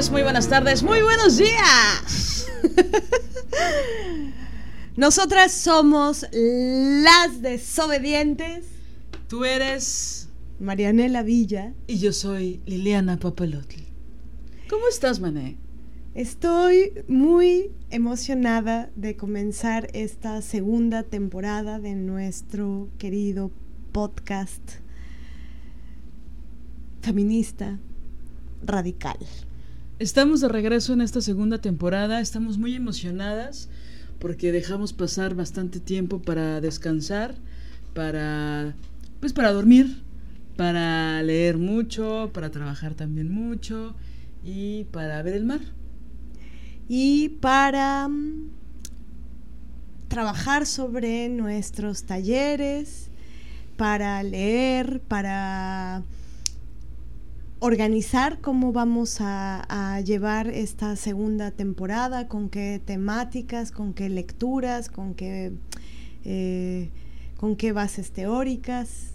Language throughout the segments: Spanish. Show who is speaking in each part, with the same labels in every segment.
Speaker 1: Noches, muy buenas tardes, muy buenos días.
Speaker 2: Nosotras somos las desobedientes.
Speaker 1: Tú eres
Speaker 2: Marianela Villa.
Speaker 1: y yo soy Liliana Papalotli. ¿Cómo estás, Mané?
Speaker 2: Estoy muy emocionada de comenzar esta segunda temporada de nuestro querido podcast feminista radical.
Speaker 1: Estamos de regreso en esta segunda temporada, estamos muy emocionadas porque dejamos pasar bastante tiempo para descansar, para pues para dormir, para leer mucho, para trabajar también mucho y para ver el mar.
Speaker 2: y para mm, trabajar sobre nuestros talleres, para leer, para organizar cómo vamos a, llevar esta segunda temporada, con qué temáticas, con qué lecturas, con qué, eh, con qué bases teóricas.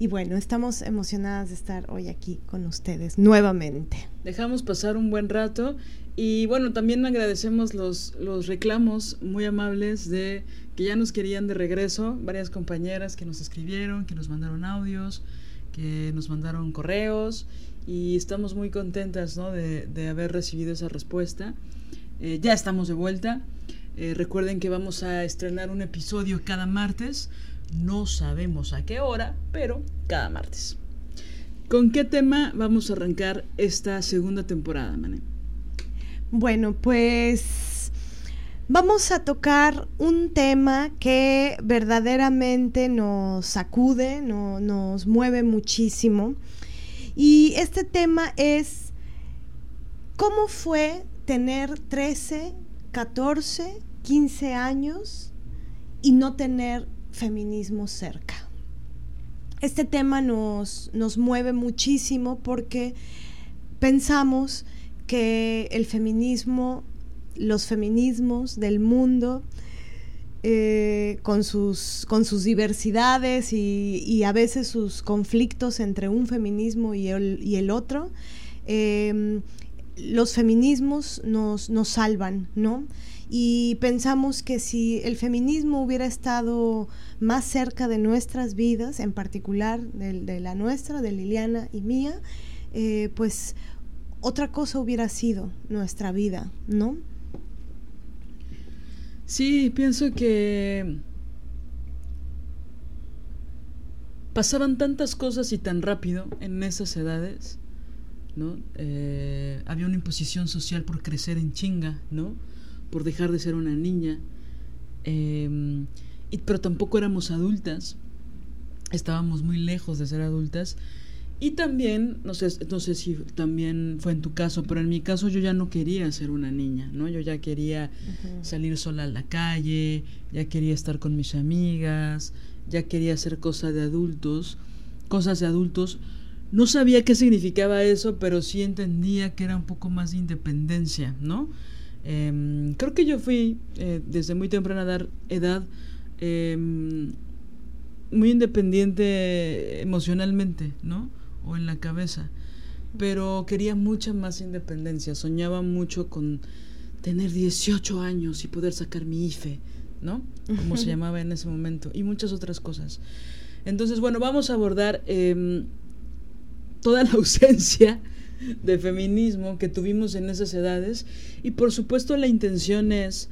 Speaker 2: Y bueno, estamos emocionadas de estar hoy aquí con ustedes nuevamente.
Speaker 1: Dejamos pasar un buen rato y bueno, también agradecemos los, los reclamos muy amables de que ya nos querían de regreso, varias compañeras que nos escribieron, que nos mandaron audios, que nos mandaron correos y estamos muy contentas ¿no? de, de haber recibido esa respuesta. Eh, ya estamos de vuelta. Eh, recuerden que vamos a estrenar un episodio cada martes. No sabemos a qué hora, pero cada martes. ¿Con qué tema vamos a arrancar esta segunda temporada, Mané?
Speaker 2: Bueno, pues vamos a tocar un tema que verdaderamente nos sacude, no- nos mueve muchísimo. Y este tema es cómo fue tener 13, 14, 15 años y no tener feminismo cerca. Este tema nos, nos mueve muchísimo porque pensamos que el feminismo, los feminismos del mundo, eh, con, sus, con sus diversidades y, a veces sus conflictos entre un feminismo y el, y el otro, eh, los feminismos nos, nos salvan, ¿no? Y pensamos que si el feminismo hubiera estado más cerca de nuestras vidas, en particular de, de la nuestra, de Liliana y mía, eh, pues otra cosa hubiera sido nuestra vida, ¿no?
Speaker 1: Sí, pienso que pasaban tantas cosas y tan rápido en esas edades, ¿no? Eh, había una imposición social por crecer en chinga, ¿no? Por dejar de ser una niña. Eh, y, pero tampoco éramos adultas, estábamos muy lejos de ser adultas. Y también, no sé, no sé si también fue en tu caso, pero en mi caso yo ya no quería ser una niña, ¿no? Yo ya quería salir sola a la calle, ya quería estar con mis amigas, ya quería hacer cosas de adultos, cosas de adultos. No sabía qué significaba eso, pero sí entendía que era un poco más de independencia, ¿no? Em, creo que yo fui eh, desde muy temprana edad, em, muy independiente emocionalmente, ¿no? O en la cabeza. Pero quería mucha más independencia. Soñaba mucho con tener 18 años y poder sacar mi IFE, ¿no? Como se llamaba en ese momento. Y muchas otras cosas. Entonces, bueno, vamos a abordar em, toda la ausencia de feminismo que tuvimos en esas edades y por supuesto la intención es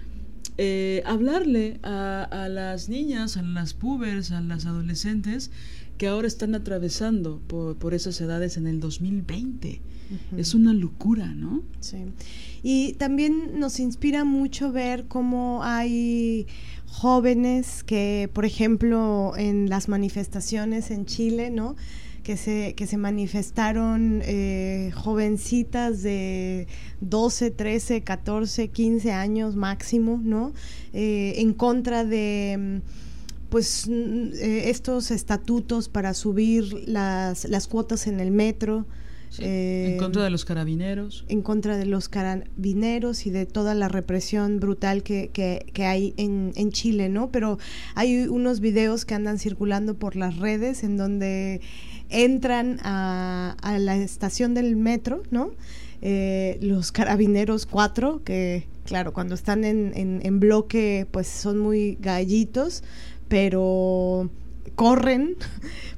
Speaker 1: eh, hablarle a, las niñas, a las pubers, a las adolescentes que ahora están atravesando por, esas edades en el 2020. Es una locura, ¿no?
Speaker 2: Sí. Y también nos inspira mucho ver cómo hay jóvenes que, por ejemplo, en las manifestaciones en Chile, ¿no? Que se, que se manifestaron eh, jovencitas de 12, 13, 14, 15 años máximo, ¿no? Eh, en contra de pues eh, estos estatutos para subir las, las cuotas en el metro,
Speaker 1: en contra de los carabineros.
Speaker 2: En contra de los carabineros y de toda la represión brutal que, que, hay en, en, Chile, ¿no? Pero hay unos videos que andan circulando por las redes en donde entran a, a la estación del metro, ¿no? Eh, los carabineros cuatro, que claro, cuando están en, en, en bloque, pues son muy gallitos, pero corren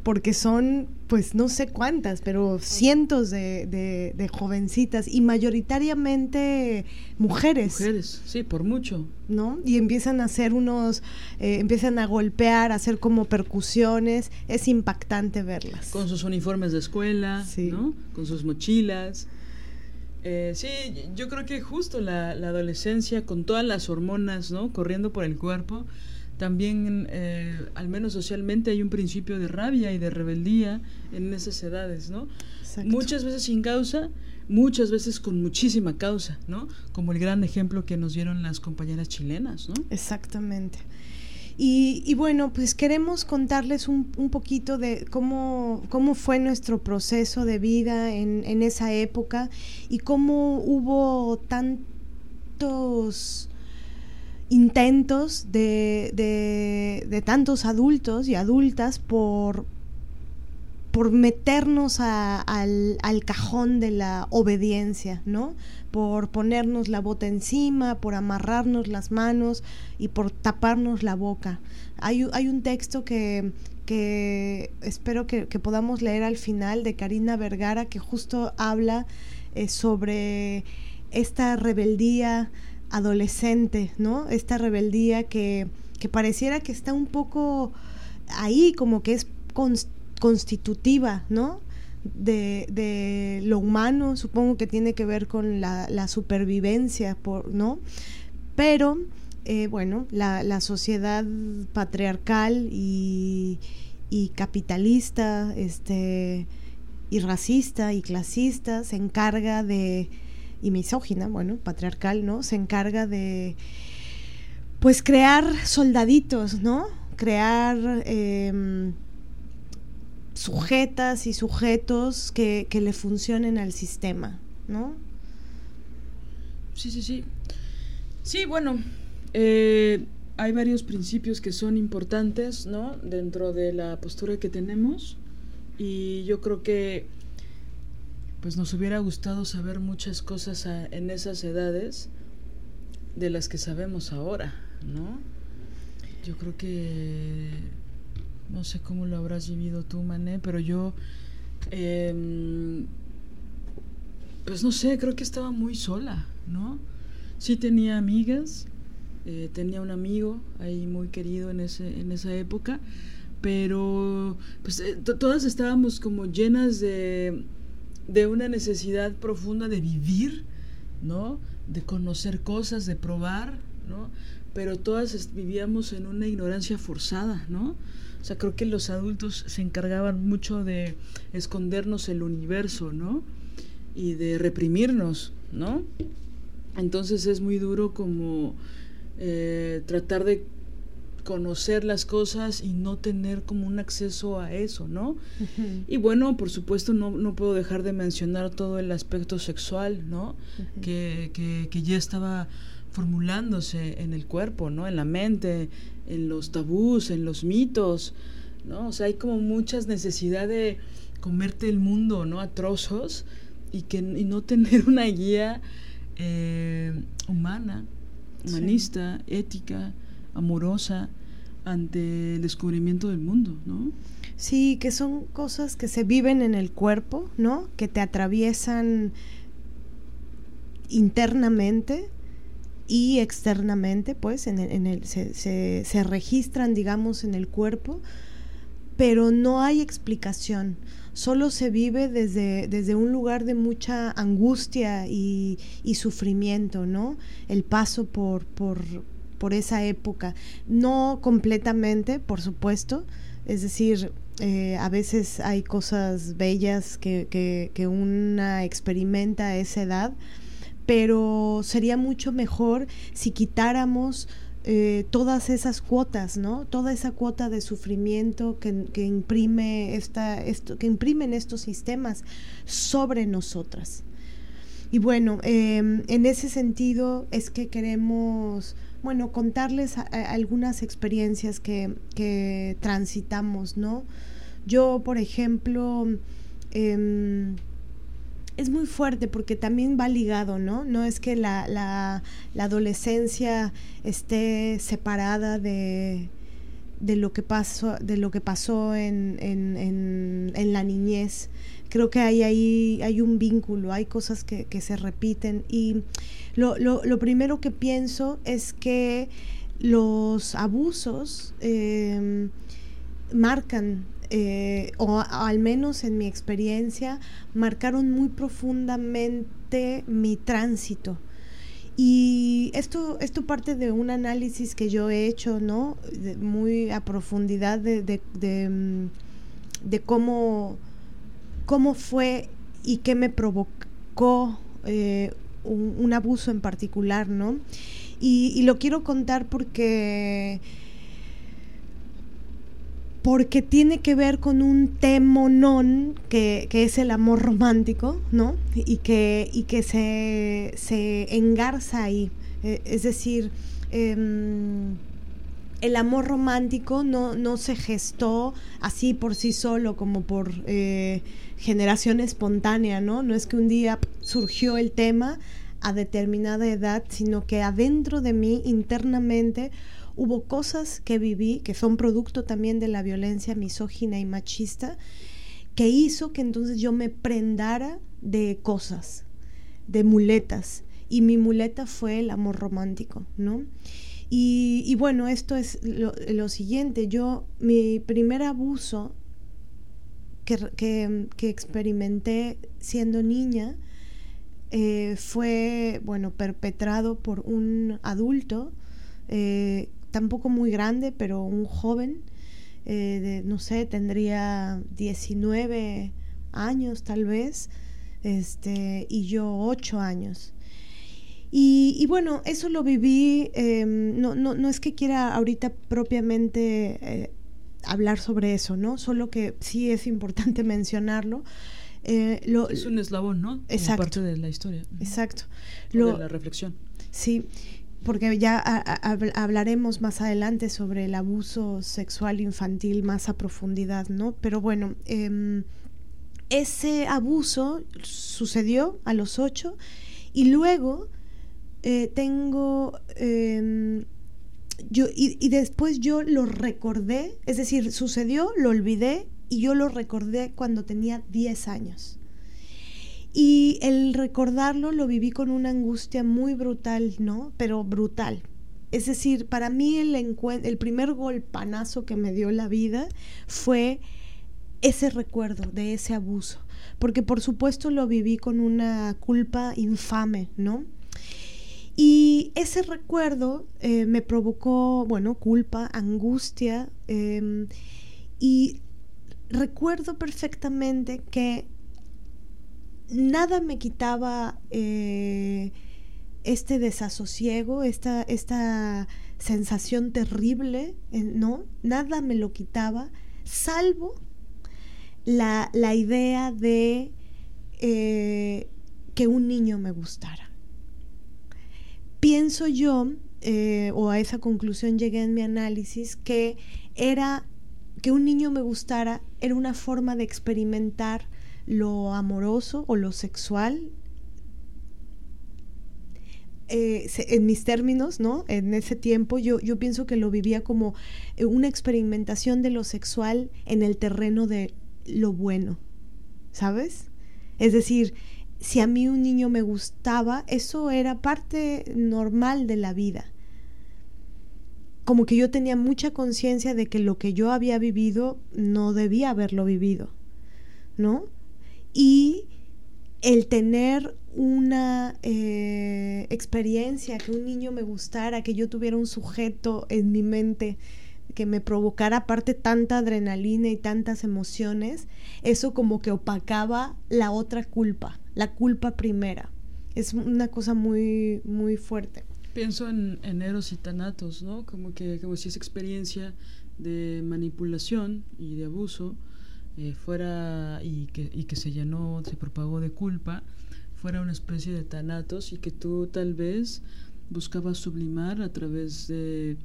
Speaker 2: porque son pues no sé cuántas, pero cientos de, de, jovencitas y mayoritariamente mujeres.
Speaker 1: Mujeres, sí, por mucho.
Speaker 2: ¿No? Y empiezan a hacer unos, eh, empiezan a golpear, a hacer como percusiones, es impactante verlas.
Speaker 1: Con sus uniformes de escuela, ¿no? Con sus mochilas. Eh, sí, yo creo que justo la, la adolescencia, con todas las hormonas, ¿no? Corriendo por el cuerpo, también, eh, al menos socialmente, hay un principio de rabia y de rebeldía en esas edades, ¿no? Muchas veces sin causa, muchas veces con muchísima causa, ¿no? Como el gran ejemplo que nos dieron las compañeras chilenas, ¿no?
Speaker 2: Exactamente. Y, bueno, pues queremos contarles un, poquito de cómo, cómo fue nuestro proceso de vida en, en esa época y cómo hubo tantos intentos de, de, tantos adultos y adultas por, por meternos al, al, cajón de la obediencia, ¿no? Por ponernos la bota encima, por amarrarnos las manos y por taparnos la boca. Hay, hay un texto que, que espero que, podamos leer al final de Karina Vergara que justo habla eh, sobre esta rebeldía adolescente, ¿no? Esta rebeldía que, que pareciera que está un poco ahí, como que es constitutiva, ¿no? De, de, lo humano, supongo que tiene que ver con la, la supervivencia, por, ¿no? Pero, eh, bueno, la, la, sociedad patriarcal y, y, capitalista, este, y racista y clasista se encarga de, y misógina, bueno, patriarcal, ¿no? Se encarga de, pues, crear soldaditos, ¿no? Crear em, sujetas y sujetos que, le funcionen al sistema, ¿no?
Speaker 1: Sí, sí, sí. Sí, bueno, eh, hay varios principios que son importantes, ¿no? Dentro de la postura que tenemos. Y yo creo que pues nos hubiera gustado saber muchas cosas en esas edades de las que sabemos ahora, ¿no? Yo creo que no sé cómo lo habrás vivido tú, Mané, pero yo em, pues no sé, creo que estaba muy sola, ¿no? Sí tenía amigas, eh, tenía un amigo ahí muy querido en, ese, en esa época, pero pues eh, todas estábamos como llenas de de una necesidad profunda de vivir, ¿no? De conocer cosas, de probar, ¿no? Pero todas vivíamos en una ignorancia forzada, ¿no? O sea, creo que los adultos se encargaban mucho de escondernos el universo, ¿no? Y de reprimirnos, ¿no? Entonces es muy duro como eh, tratar de conocer las cosas y no tener como un acceso a eso, ¿no? Y bueno, por supuesto no, no, puedo dejar de mencionar todo el aspecto sexual, ¿no? que, que, que, ya estaba formulándose en el cuerpo, ¿no? En la mente, en los tabús, en los mitos, ¿no? O sea, hay como muchas necesidades de comerte el mundo, ¿no? A trozos y, que, y no tener una guía eh, humana, humanista, ética, amorosa, ante el descubrimiento del mundo, ¿no?
Speaker 2: Sí, que son cosas que se viven en el cuerpo, ¿no? Que te atraviesan internamente y externamente, pues, en el, se, se, registran, digamos, en el cuerpo, pero no hay explicación. Solo se vive desde, desde un lugar de mucha angustia y, y sufrimiento, ¿no? El paso por, por, por esa época. No completamente, por supuesto. Es decir, eh, a veces hay cosas bellas que, que, una experimenta a esa edad, pero sería mucho mejor si quitáramos eh, todas esas cuotas, ¿no? Toda esa cuota de sufrimiento que, que, imprime esta, esto, que imprimen estos sistemas sobre nosotras. Y bueno, em, en ese sentido es que queremos, bueno, contarles algunas experiencias que, que transitamos, ¿no? Yo, por ejemplo, em, es muy fuerte porque también va ligado, ¿no? No es que la, la, adolescencia esté separada de, de, lo que pasó, de lo que pasó en, en, en, la niñez. Creo que hay ahí hay un vínculo, hay cosas que, que se repiten. Y lo, lo, lo, primero que pienso es que los abusos em, marcan eh, o al menos en mi experiencia, marcaron muy profundamente mi tránsito. Y esto, esto parte de un análisis que yo he hecho, ¿no? muy a profundidad de, de, mm, cómo, cómo fue y qué me provocó eh, un, abuso en particular, ¿no? Y, lo quiero contar porque porque tiene que ver con un temonón que, que es el amor romántico, ¿no? Y que, y que se, se engarza ahí. Eh, es decir, em, el amor romántico no, no, se gestó así por sí solo, como por eh, generación espontánea, ¿no? No es que un día surgió el tema a determinada edad, sino que adentro de mí, internamente, hubo cosas que viví, que son producto también de la violencia misógina y machista, que hizo que entonces yo me prendara de cosas, de muletas. Y mi muleta fue el amor romántico, ¿no? Y, bueno, esto es lo, siguiente. Yo, mi primer abuso que, experimenté siendo niña eh, fue, bueno, perpetrado por un adulto eh, tampoco muy grande, pero un joven, eh, de, no sé, tendría 19 años tal vez, este, y yo 8 años. Y, bueno, eso lo viví, em, no, no, no, es que quiera ahorita propiamente eh, hablar sobre eso, ¿no? Solo que sí es importante mencionarlo.
Speaker 1: Eh, lo, es un eslabón, ¿no?
Speaker 2: exacto.
Speaker 1: parte de la historia.
Speaker 2: Exacto.
Speaker 1: de la reflexión.
Speaker 2: Sí porque ya hablaremos más adelante sobre el abuso sexual infantil más a profundidad, ¿no? Pero bueno, em, ese abuso sucedió a los ocho y luego eh, tengo... Em, yo, y, y después yo lo recordé, es decir, sucedió, lo olvidé y yo lo recordé cuando tenía 10 años. Y el recordarlo lo viví con una angustia muy brutal, ¿no? Pero brutal. Es decir, para mí el, el primer golpanazo que me dio la vida fue ese recuerdo de ese abuso. Porque por supuesto lo viví con una culpa infame, ¿no? Y ese recuerdo eh, me provocó, bueno, culpa, angustia. Em, y recuerdo perfectamente que nada me quitaba eh, este desasosiego, esta, esta sensación terrible, eh, ¿no? Nada me lo quitaba, salvo la, idea de que un niño me gustara. Pienso yo, o a esa conclusión llegué en mi análisis, que era que un niño me gustara era una forma de experimentar lo amoroso o lo sexual eh, en mis términos, ¿no? En ese tiempo yo, yo pienso que lo vivía como eh, una experimentación de lo sexual en el terreno de lo bueno, ¿sabes? Es decir, si a mí un niño me gustaba, eso era parte normal de la vida. Como que yo tenía mucha conciencia de que lo que yo había vivido no debía haberlo vivido, ¿no? Y el tener una eh, experiencia, que un niño me gustara, que yo tuviera un sujeto en mi mente que me provocara aparte tanta adrenalina y tantas emociones, eso como que opacaba la otra culpa, la culpa primera. Es una cosa muy, muy fuerte.
Speaker 1: Pienso en, en Eros y Tanatos, ¿no? Como que como si esa experiencia de manipulación y de abuso eh, fuera y que, y que se llenó, se propagó de culpa, fuera una especie de tanatos y que tú tal vez buscabas sublimar a través de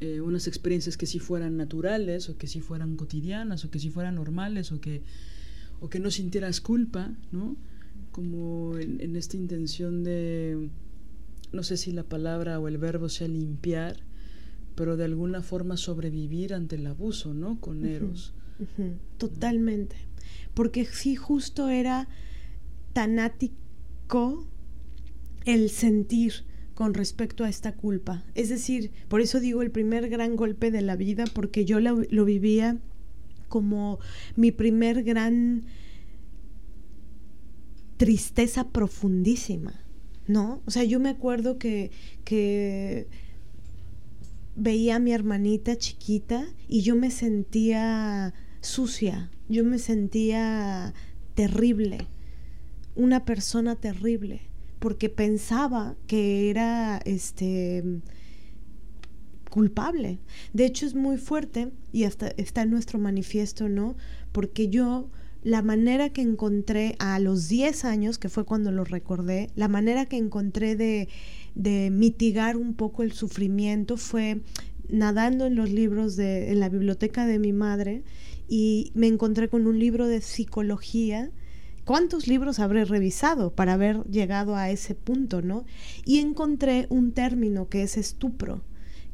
Speaker 1: eh, unas experiencias que sí fueran naturales o que sí fueran cotidianas o que sí fueran normales o que, o que no sintieras culpa, ¿no? Como en, en esta intención de, no sé si la palabra o el verbo sea limpiar, pero de alguna forma sobrevivir ante el abuso, ¿no? Con Eros.
Speaker 2: Totalmente. Porque sí, justo era tanático el sentir con respecto a esta culpa. Es decir, por eso digo el primer gran golpe de la vida, porque yo lo, lo vivía como mi primer gran tristeza profundísima, ¿no? O sea, yo me acuerdo que, que veía a mi hermanita chiquita y yo me sentía sucia, yo me sentía terrible, una persona terrible, porque pensaba que era este culpable. De hecho es muy fuerte y hasta está en nuestro manifiesto, ¿no? Porque yo la manera que encontré a los 10 años, que fue cuando lo recordé, la manera que encontré de, de mitigar un poco el sufrimiento fue nadando en los libros de en la biblioteca de mi madre y me encontré con un libro de psicología. ¿Cuántos libros habré revisado para haber llegado a ese punto, no? Y encontré un término que es estupro,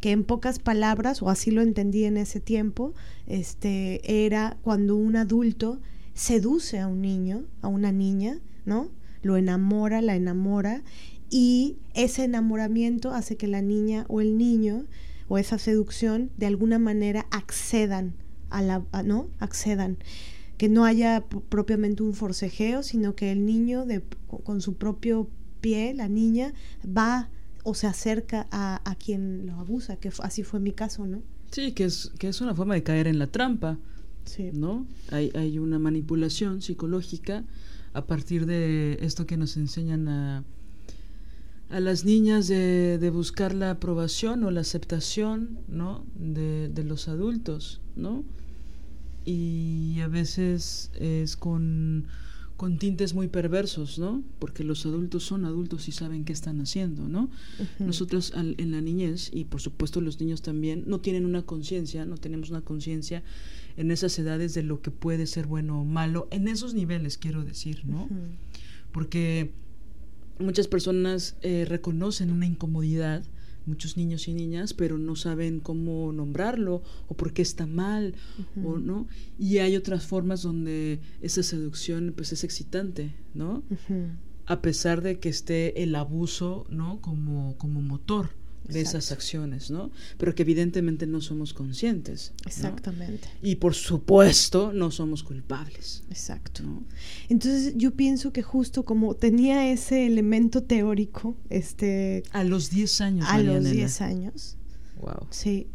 Speaker 2: que en pocas palabras, o así lo entendí en ese tiempo, este, era cuando un adulto seduce a un niño, a una niña, ¿no? Lo enamora, la enamora, y ese enamoramiento hace que la niña o el niño o esa seducción de alguna manera accedan a la, ¿no? Accedan. Que no haya propiamente un forcejeo, sino que el niño de, con su propio pie, la niña, va o se acerca a, a quien lo abusa, que así fue mi caso, ¿no?
Speaker 1: Sí, que es, que es una forma de caer en la trampa, sí. ¿no? Hay, hay una manipulación psicológica a partir de esto que nos enseñan a, a las niñas de, de, buscar la aprobación o la aceptación ¿no? de, de, los adultos, ¿no? Y a veces es con, con, tintes muy perversos, ¿no? Porque los adultos son adultos y saben qué están haciendo, ¿no? Uh -huh. Nosotros al, en la niñez, y por supuesto los niños también, no tienen una conciencia, no tenemos una conciencia en esas edades de lo que puede ser bueno o malo, en esos niveles quiero decir, ¿no? Uh -huh. Porque muchas personas eh, reconocen una incomodidad, muchos niños y niñas, pero no saben cómo nombrarlo o por qué está mal, uh -huh. o no. Y hay otras formas donde esa seducción pues es excitante, ¿no? Uh -huh. A pesar de que esté el abuso, ¿no? Como, como motor de Exacto. esas acciones, ¿no? Pero que evidentemente no somos conscientes.
Speaker 2: Exactamente.
Speaker 1: ¿no? Y por supuesto no somos culpables.
Speaker 2: Exacto. ¿no? Entonces yo pienso que justo como tenía ese elemento teórico, este...
Speaker 1: A los 10 años.
Speaker 2: A los 10 años.
Speaker 1: Wow.
Speaker 2: Sí.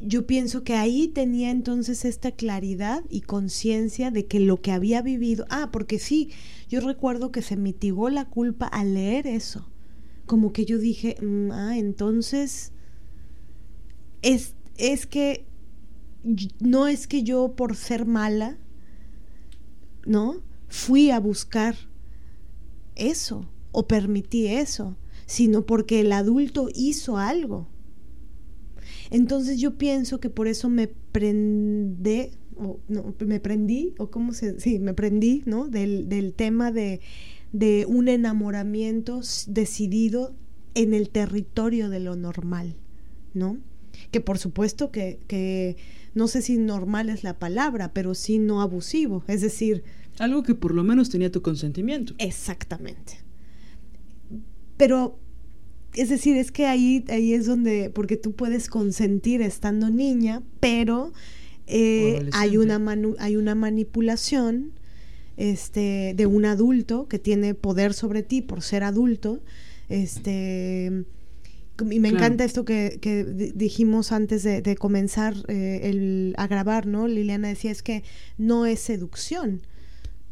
Speaker 2: Yo pienso que ahí tenía entonces esta claridad y conciencia de que lo que había vivido, ah, porque sí, yo recuerdo que se mitigó la culpa al leer eso como que yo dije, mm, ah, entonces es, es que no es que yo por ser mala, ¿no? Fui a buscar eso o permití eso, sino porque el adulto hizo algo. Entonces yo pienso que por eso me prendé, o no, me prendí, o cómo se, sí, me prendí, ¿no? Del, del tema de, de un enamoramiento decidido en el territorio de lo normal, ¿no? Que por supuesto que, que no sé si normal es la palabra, pero sí no abusivo, es decir...
Speaker 1: Algo que por lo menos tenía tu consentimiento.
Speaker 2: Exactamente. Pero, es decir, es que ahí, ahí es donde, porque tú puedes consentir estando niña, pero eh, hay, una hay una manipulación este, de un adulto que tiene poder sobre ti por ser adulto. Este, y me encanta esto que, dijimos antes de, comenzar eh, el, a grabar, ¿no? Liliana decía, es que no es seducción,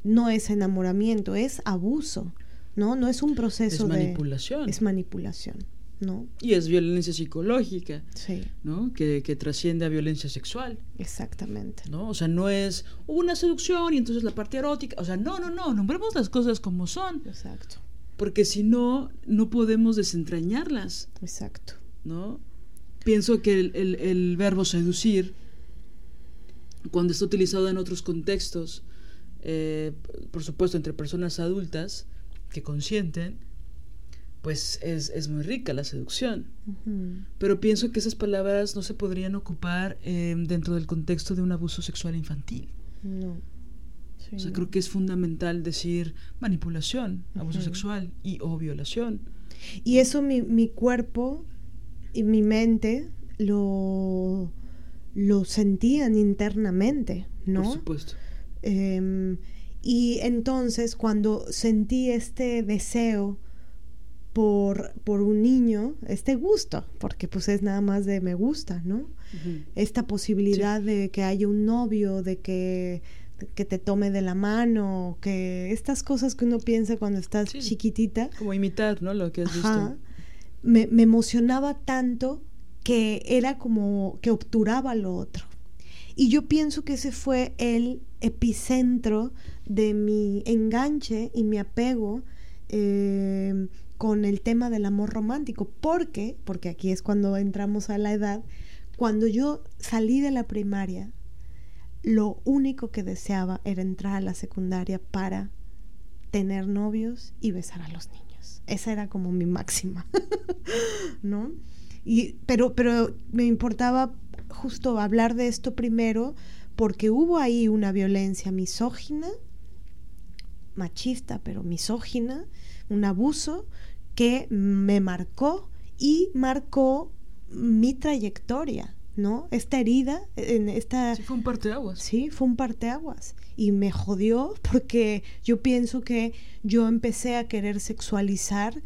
Speaker 2: no es enamoramiento, es abuso, ¿no? No es un proceso
Speaker 1: es manipulación.
Speaker 2: Es manipulación. ¿No?
Speaker 1: Y es violencia psicológica, ¿no? Que, trasciende a violencia sexual.
Speaker 2: Exactamente.
Speaker 1: ¿no? O sea, no es una seducción y entonces la parte erótica. O sea, no, no, no, nombremos las cosas como son.
Speaker 2: Exacto.
Speaker 1: Porque si no, no podemos desentrañarlas.
Speaker 2: Exacto.
Speaker 1: ¿No? Pienso que el, verbo seducir, cuando está utilizado en otros contextos, eh, por supuesto entre personas adultas que consienten, pues es, muy rica la seducción. Pero pienso que esas palabras no se podrían ocupar em, dentro del contexto de un abuso sexual infantil.
Speaker 2: No.
Speaker 1: o sea, creo que es fundamental decir manipulación, abuso sexual y o violación.
Speaker 2: Y eso mi, mi cuerpo y mi mente lo, lo sentían internamente, ¿no?
Speaker 1: Por supuesto.
Speaker 2: Em, y entonces cuando sentí este deseo por, por un niño este gusto, porque pues es nada más de me gusta, ¿no? Esta posibilidad de que haya un novio, de que, que te tome de la mano, que estas cosas que uno piensa cuando estás chiquitita.
Speaker 1: Como imitar, ¿no? Lo que has visto.
Speaker 2: Me, me emocionaba tanto que era como que obturaba lo otro. Y yo pienso que ese fue el epicentro de mi enganche y mi apego eh, con el tema del amor romántico. porque Porque aquí es cuando entramos a la edad. Cuando yo salí de la primaria, lo único que deseaba era entrar a la secundaria para tener novios y besar a los niños. Esa era como mi máxima, ¿no? Y, pero, pero me importaba justo hablar de esto primero porque hubo ahí una violencia misógina, machista, pero misógina, un abuso que me marcó y marcó mi trayectoria, ¿no? Esta herida, en esta...
Speaker 1: Sí, fue un parteaguas.
Speaker 2: Sí, fue un parteaguas. Y me jodió porque yo pienso que yo empecé a querer sexualizar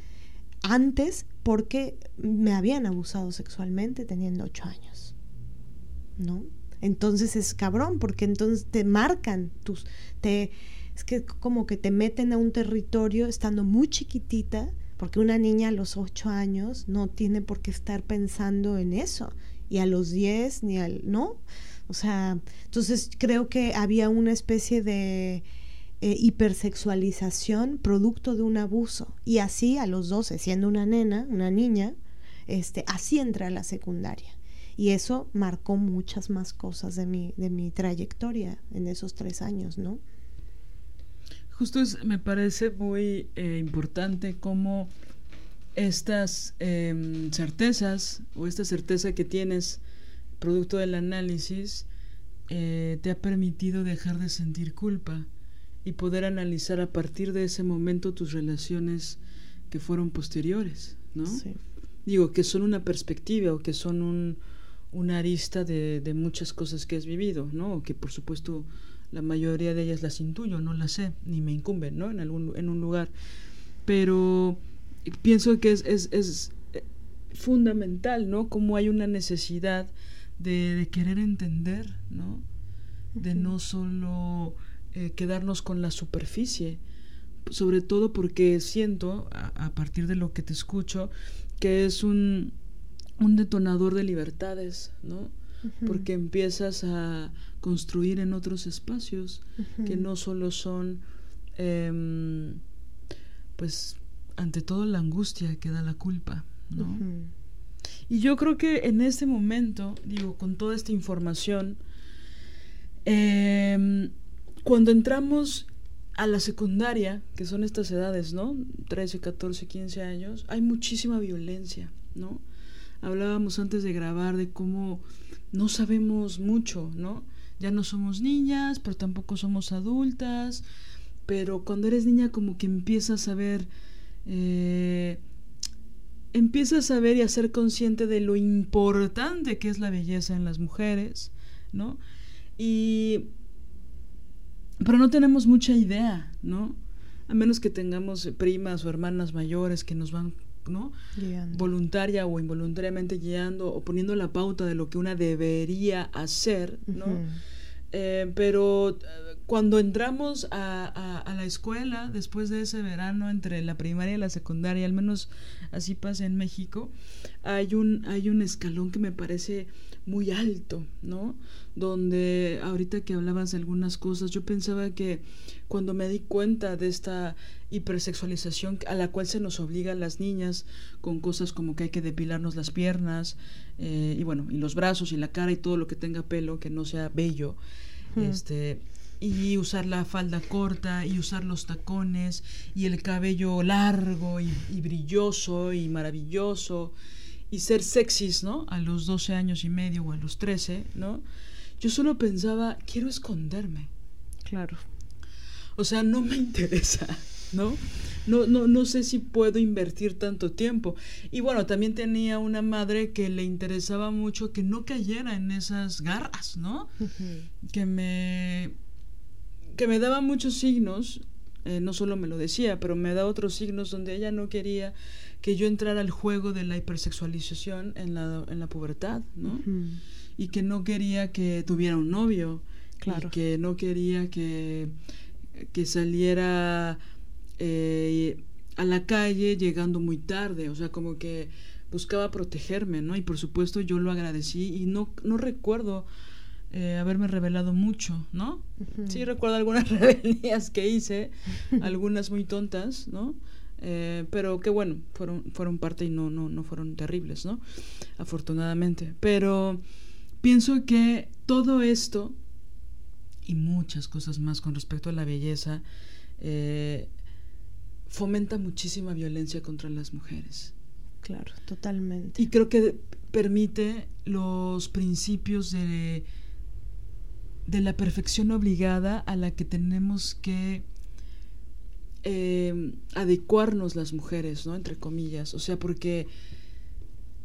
Speaker 2: antes porque me habían abusado sexualmente teniendo ocho años, ¿no? Entonces es cabrón porque entonces te marcan tus... te es que como que te meten a un territorio estando muy chiquitita, porque una niña a los 8 años no tiene por qué estar pensando en eso, y a los 10 ni al, ¿no? O sea, entonces creo que había una especie de eh, hipersexualización producto de un abuso, y así a los 12, siendo una nena, una niña, este, así entra a la secundaria. Y eso marcó muchas más cosas de mi, de mi trayectoria en esos tres años, ¿no?
Speaker 1: Justo me parece muy eh, importante cómo estas em, certezas o esta certeza que tienes producto del análisis eh, te ha permitido dejar de sentir culpa y poder analizar a partir de ese momento tus relaciones que fueron posteriores, ¿no? Digo, que son una perspectiva o que son un, una arista de, de, muchas cosas que has vivido, ¿no? O que por supuesto la mayoría de ellas las intuyo, no las sé, ni me incumben, ¿no? En, algún, en un lugar. Pero pienso que es, es, es eh, fundamental, ¿no? Como hay una necesidad de, querer entender, ¿no? De no solo eh, quedarnos con la superficie, sobre todo porque siento, a, partir de lo que te escucho, que es un, un detonador de libertades, ¿no? Porque empiezas a, construir en otros espacios que no solo son, em, pues, ante todo la angustia que da la culpa, ¿no? Y yo creo que en este momento, digo, con toda esta información, em, cuando entramos a la secundaria, que son estas edades, ¿no? 13, 14, 15 años, hay muchísima violencia, ¿no? Hablábamos antes de grabar de cómo no sabemos mucho, ¿no? Ya no somos niñas, pero tampoco somos adultas, pero cuando eres niña como que empiezas a ver, eh, empiezas a ver y a ser consciente de lo importante que es la belleza en las mujeres, ¿no? Y... Pero no tenemos mucha idea, ¿no? A menos que tengamos primas o hermanas mayores que nos van ¿no? Voluntaria o involuntariamente guiando o poniendo la pauta de lo que una debería hacer, ¿no? Eh, pero eh, cuando entramos a, a, la escuela, después de ese verano entre la primaria y la secundaria, al menos así pasa en México, hay un, hay un escalón que me parece muy alto, ¿no? Donde ahorita que hablabas de algunas cosas, yo pensaba que cuando me di cuenta de esta hipersexualización a la cual se nos obliga a las niñas con cosas como que hay que depilarnos las piernas eh, y bueno, y los brazos y la cara y todo lo que tenga pelo que no sea bello, este y usar la falda corta y usar los tacones y el cabello largo y, brilloso y maravilloso y ser sexys, ¿no? A los 12 años y medio o a los 13, ¿no? Yo solo pensaba, quiero esconderme.
Speaker 2: Claro.
Speaker 1: O sea, no me interesa, ¿no? No, no, no sé si puedo invertir tanto tiempo. Y bueno, también tenía una madre que le interesaba mucho que no cayera en esas garras, ¿no? Que me que me daba muchos signos, eh, no solo me lo decía, pero me da otros signos donde ella no quería que yo entrara al juego de la hipersexualización en la, en la pubertad, ¿no? Y que no quería que tuviera un novio, claro. y que no quería que, que saliera eh, a la calle llegando muy tarde, o sea, como que buscaba protegerme, ¿no? Y por supuesto yo lo agradecí y no, no recuerdo eh, haberme revelado mucho, ¿no? Sí recuerdo algunas rebelías que hice, algunas muy tontas, ¿no? Eh, pero que bueno, fueron, fueron parte y no, no, no fueron terribles, ¿no? Afortunadamente. Pero pienso que todo esto y muchas cosas más con respecto a la belleza eh, fomenta muchísima violencia contra las mujeres.
Speaker 2: Claro, totalmente.
Speaker 1: Y creo que permite los principios de de la perfección obligada a la que tenemos que eh, adecuarnos las mujeres, ¿no? Entre comillas. O sea, porque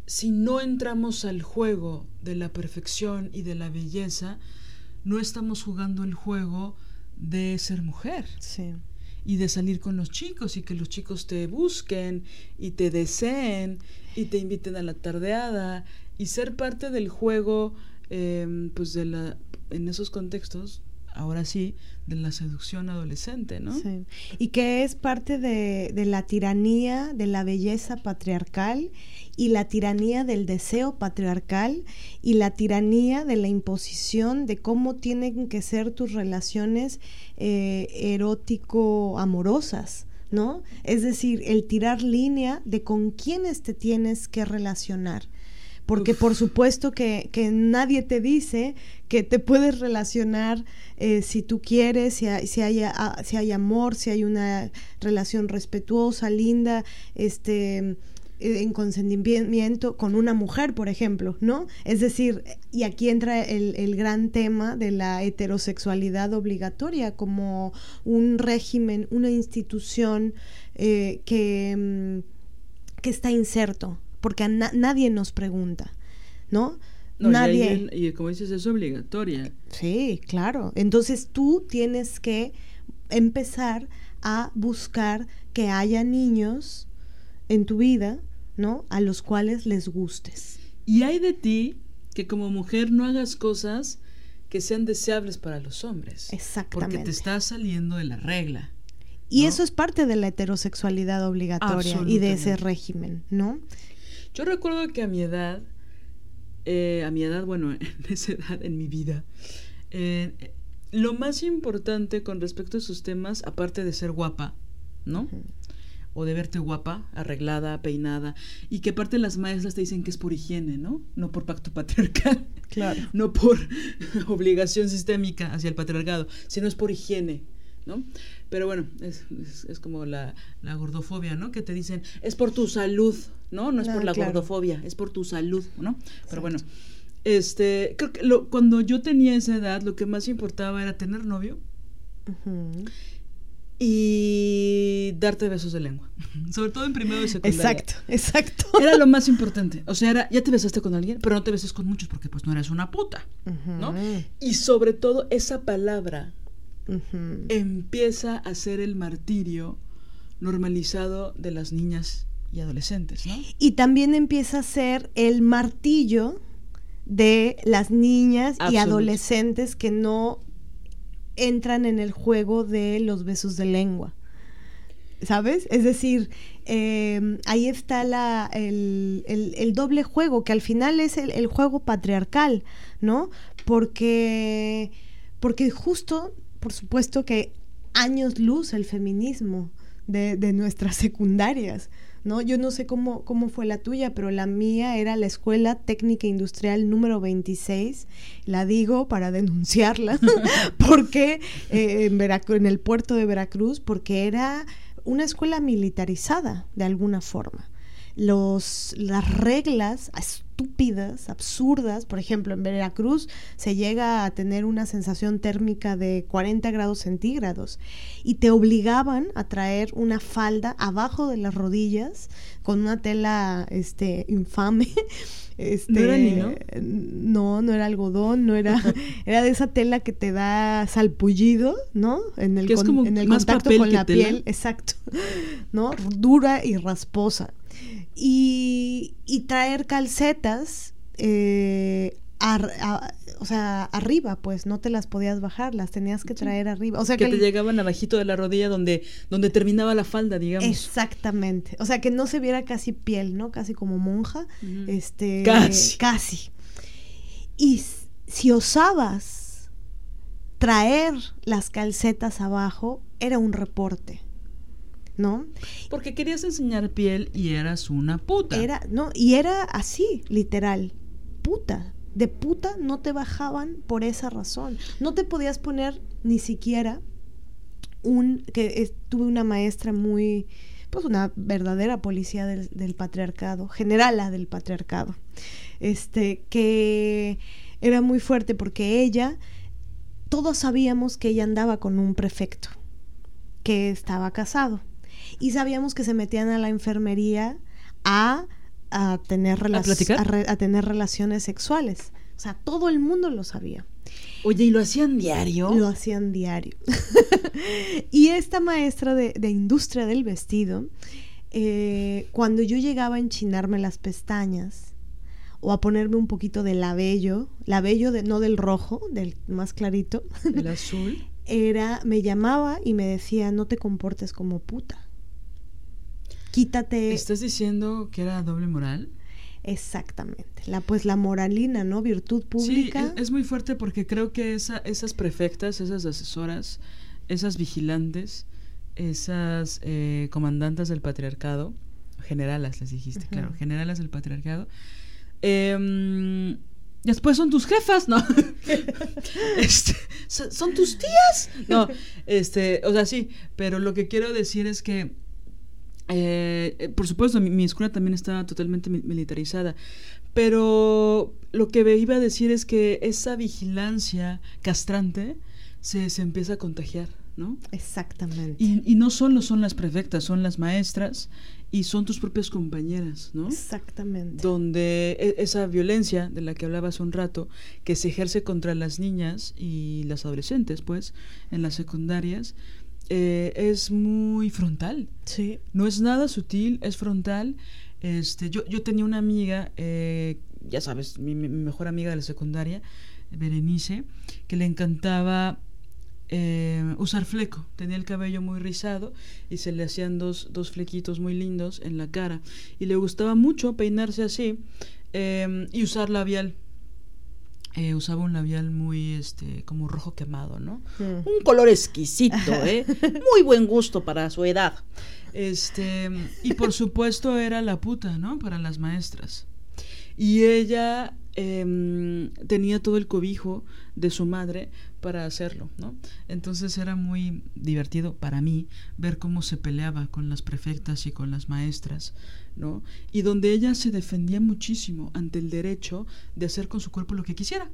Speaker 1: si no entramos al juego de la perfección y de la belleza, no estamos jugando el juego de ser mujer.
Speaker 2: Sí.
Speaker 1: Y de salir con los chicos y que los chicos te busquen y te deseen y te inviten a la tardeada y ser parte del juego eh, pues de la en esos contextos, ahora sí, de la seducción adolescente, ¿no? Sí.
Speaker 2: Y que es parte de, la tiranía de la belleza patriarcal y la tiranía del deseo patriarcal y la tiranía de la imposición de cómo tienen que ser tus relaciones eh, erótico-amorosas. ¿No? Es decir, el tirar línea de con quiénes te tienes que relacionar porque por supuesto que, nadie te dice que te puedes relacionar eh, si tú quieres, si hay, si, hay, ah, si hay amor, si hay una relación respetuosa, linda, este eh, en consentimiento con una mujer, por ejemplo, ¿no? Es decir, y aquí entra el, gran tema de la heterosexualidad obligatoria como un régimen, una institución eh, que, mm, que está inserto porque nadie nos pregunta, ¿no? nadie.
Speaker 1: Y, como dices, es obligatoria.
Speaker 2: Sí, claro. Entonces tú tienes que empezar a buscar que haya niños en tu vida, ¿no? A los cuales les gustes.
Speaker 1: Y hay de ti que como mujer no hagas cosas que sean deseables para los hombres.
Speaker 2: Exactamente.
Speaker 1: Porque te estás saliendo de la regla.
Speaker 2: Y eso es parte de la heterosexualidad obligatoria y de ese régimen, ¿no?
Speaker 1: Yo recuerdo que a mi edad, eh, a mi edad, bueno, en esa edad en mi vida, eh, lo más importante con respecto a esos temas, aparte de ser guapa, ¿no? O de verte guapa, arreglada, peinada, y que aparte las maestras te dicen que es por higiene, ¿no? No por pacto patriarcal.
Speaker 2: Claro.
Speaker 1: No por obligación sistémica hacia el patriarcado, sino es por higiene, ¿no? Pero bueno, es, es, como la, la, gordofobia, ¿no? Que te dicen, es por tu salud, ¿no? No es por la gordofobia, es por tu salud, ¿no? Pero bueno, este, creo que lo, cuando yo tenía esa edad, lo que más importaba era tener novio y darte besos de lengua. Sobre todo en primero y secundaria.
Speaker 2: Exacto, exacto.
Speaker 1: Era lo más importante. O sea, era, ya te besaste con alguien, pero no te beses con muchos porque pues no eres una puta, ¿no? Y sobre todo esa palabra empieza a ser el martirio normalizado de las niñas y adolescentes, ¿no?
Speaker 2: Y también empieza a ser el martillo de las niñas y adolescentes que no entran en el juego de los besos de lengua. ¿Sabes? Es decir, em, ahí está la, el, doble juego, que al final es el, juego patriarcal, ¿no? Porque, porque justo, por supuesto que años luz el feminismo de, nuestras secundarias, ¿no? Yo no sé cómo, cómo fue la tuya, pero la mía era la Escuela Técnica Industrial número 26. La digo para denunciarla, porque eh, en, en el puerto de Veracruz, porque era una escuela militarizada de alguna forma los, las reglas estúpidas, absurdas, por ejemplo, en Veracruz se llega a tener una sensación térmica de 40 grados centígrados y te obligaban a traer una falda abajo de las rodillas con una tela este, infame. Este,
Speaker 1: ¿No era lino?
Speaker 2: No, no era algodón, no era, era de esa tela que te da salpullido, ¿no? En el, en el contacto con la piel, exacto, ¿no? Dura y rasposa y, traer calcetas, eh, o sea, arriba, pues no te las podías bajar, las tenías que traer arriba. O sea
Speaker 1: que, te llegaban abajito de la rodilla donde, donde terminaba la falda, digamos.
Speaker 2: Exactamente. O sea, que no se viera casi piel, ¿no? Casi como monja. Este.
Speaker 1: Casi.
Speaker 2: Casi. Y si osabas traer las calcetas abajo, era un reporte. ¿No?
Speaker 1: Porque querías enseñar piel y eras una puta.
Speaker 2: Era, no, y era así, literal, puta. De puta no te bajaban por esa razón. No te podías poner ni siquiera un que tuve una maestra muy pues una verdadera policía del, del, patriarcado, generala del patriarcado, este, que era muy fuerte porque ella, todos sabíamos que ella andaba con un prefecto, que estaba casado, y sabíamos que se metían a la enfermería a, tener, ¿A, tener relaciones sexuales. O sea, todo el mundo lo sabía.
Speaker 1: Oye, ¿y lo hacían diario?
Speaker 2: Lo hacían diario. y esta maestra de, industria del vestido, eh, cuando yo llegaba a enchinarme las pestañas o a ponerme un poquito de labello, labello de, no del rojo, del más clarito,
Speaker 1: el azul,
Speaker 2: era, me llamaba y me decía, no te comportes como puta quítate.
Speaker 1: ¿Estás diciendo que era doble moral?
Speaker 2: Exactamente. La, pues la moralina, ¿no? Virtud pública.
Speaker 1: Sí, es, muy fuerte porque creo que esa, esas prefectas, esas asesoras, esas vigilantes, esas eh, comandantes del patriarcado, generalas les dijiste, claro, generalas del patriarcado, em, después son tus jefas, ¿no? este, son tus tías. No, este, o sea, sí, pero lo que quiero decir es que eh, eh, por supuesto, mi, escuela también estaba totalmente militarizada, pero lo que iba a decir es que esa vigilancia castrante se, se empieza a contagiar, ¿no?
Speaker 2: Exactamente.
Speaker 1: Y, y, no solo son las prefectas, son las maestras y son tus propias compañeras, ¿no?
Speaker 2: Exactamente.
Speaker 1: Donde e, esa violencia de la que hablabas un rato, que se ejerce contra las niñas y las adolescentes, pues, en las secundarias, eh, es muy frontal.
Speaker 2: Sí.
Speaker 1: No es nada sutil, es frontal. Este, yo, yo tenía una amiga, eh, ya sabes, mi, mejor amiga de la secundaria, Berenice, que le encantaba eh, usar fleco. Tenía el cabello muy rizado y se le hacían dos, dos flequitos muy lindos en la cara. Y le gustaba mucho peinarse así y usar labial. Eh, usaba un labial muy, este, como rojo quemado, ¿no? Un color exquisito, ¿eh? Muy buen gusto para su edad. Este, y por supuesto era la puta, ¿no? Para las maestras. Y ella em, tenía todo el cobijo de su madre para hacerlo, ¿no? Entonces era muy divertido para mí ver cómo se peleaba con las prefectas y con las maestras, ¿no? Y donde ella se defendía muchísimo ante el derecho de hacer con su cuerpo lo que quisiera.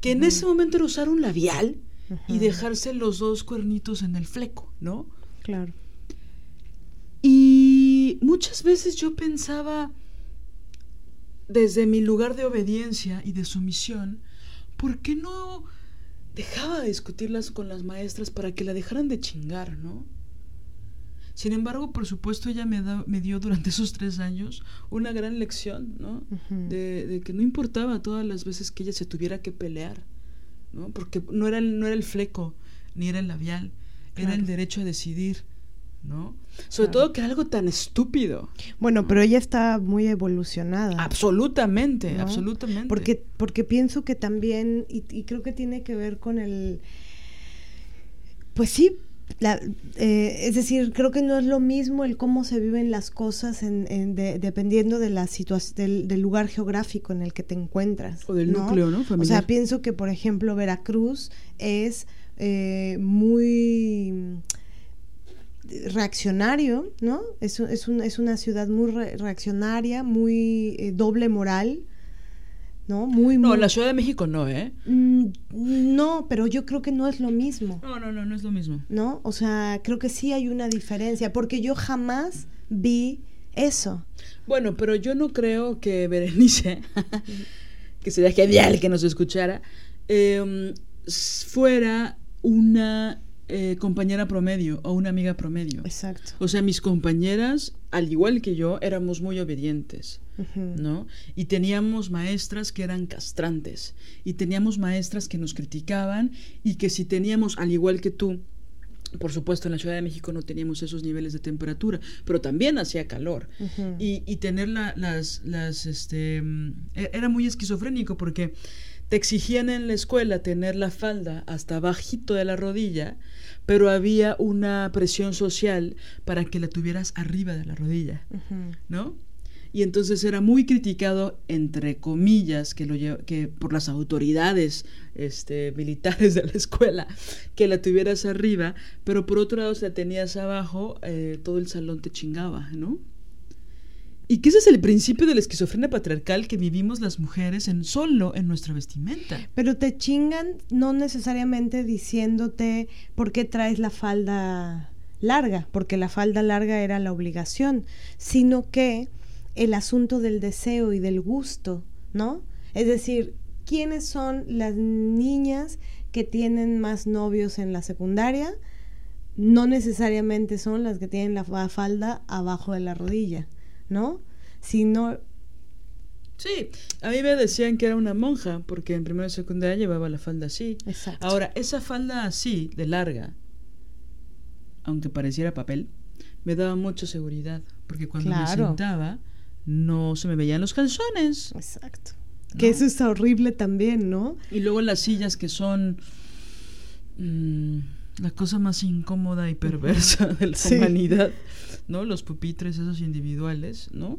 Speaker 1: Que en ese momento era usar un labial y dejarse los dos cuernitos en el fleco, ¿no?
Speaker 2: Claro.
Speaker 1: Y muchas veces yo pensaba, desde mi lugar de obediencia y de sumisión, ¿por qué no dejaba de discutirlas con las maestras para que la dejaran de chingar, ¿no? Sin embargo, por supuesto, ella me, me dio durante esos tres años una gran lección, ¿no? de, de, que no importaba todas las veces que ella se tuviera que pelear, ¿no? Porque no era, no era el fleco, ni era el labial, era el derecho a decidir, ¿no? Sobre todo que era algo tan estúpido.
Speaker 2: Bueno, pero ella está muy evolucionada.
Speaker 1: Absolutamente, absolutamente.
Speaker 2: Porque, porque pienso que también, y, y, creo que tiene que ver con el... Pues sí, la, eh, es decir, creo que no es lo mismo el cómo se viven las cosas en, dependiendo de la situación del, lugar geográfico en el que te encuentras.
Speaker 1: O del núcleo, ¿no?
Speaker 2: O sea, pienso que, por ejemplo, Veracruz es eh, muy reaccionario, ¿no? Es, es, es, una ciudad muy reaccionaria, muy eh, doble moral, ¿no? Muy,
Speaker 1: no, la Ciudad de México no, ¿eh?
Speaker 2: Mm, no, pero yo creo que no es lo mismo.
Speaker 1: No, no, no, no es lo mismo.
Speaker 2: ¿No? O sea, creo que sí hay una diferencia, porque yo jamás vi eso.
Speaker 1: Bueno, pero yo no creo que Berenice, que sería genial que nos escuchara, em, fuera una eh, compañera promedio o una amiga promedio.
Speaker 2: Exacto.
Speaker 1: O sea, mis compañeras, al igual que yo, éramos muy obedientes, ¿no? Y teníamos maestras que eran castrantes, y teníamos maestras que nos criticaban, y que si teníamos, al igual que tú, por supuesto, en la Ciudad de México no teníamos esos niveles de temperatura, pero también hacía calor. y, y, tener las, las, este, mm, e-, era muy esquizofrénico porque te exigían en la escuela tener la falda hasta bajito de la rodilla, pero había una presión social para que la tuvieras arriba de la rodilla, ¿no? Y entonces era muy criticado, entre comillas, que, lo que por las autoridades este, militares de la escuela, que la tuvieras arriba, pero por otro lado, si la tenías abajo, eh, todo el salón te chingaba, ¿no? Y que ese es el principio de la esquizofrenia patriarcal que vivimos las mujeres en solo en nuestra vestimenta.
Speaker 2: Pero te chingan no necesariamente diciéndote por qué traes la falda larga, porque la falda larga era la obligación, sino que el asunto del deseo y del gusto, ¿no? Es decir, ¿quiénes son las niñas que tienen más novios en la secundaria? No necesariamente son las que tienen la falda abajo de la rodilla. ¿No? Sino...
Speaker 1: Sí, a mí me decían que era una monja, porque en primera y secundaria llevaba la falda así.
Speaker 2: Exacto.
Speaker 1: Ahora, esa falda así, de larga, aunque pareciera papel, me daba mucha seguridad, porque cuando me sentaba no se me veían los calzones.
Speaker 2: Exacto. Que eso está horrible también, ¿no?
Speaker 1: Y luego las sillas que son mm, la cosa más incómoda y perversa de la humanidad. ¿no? Los pupitres esos individuales, ¿no?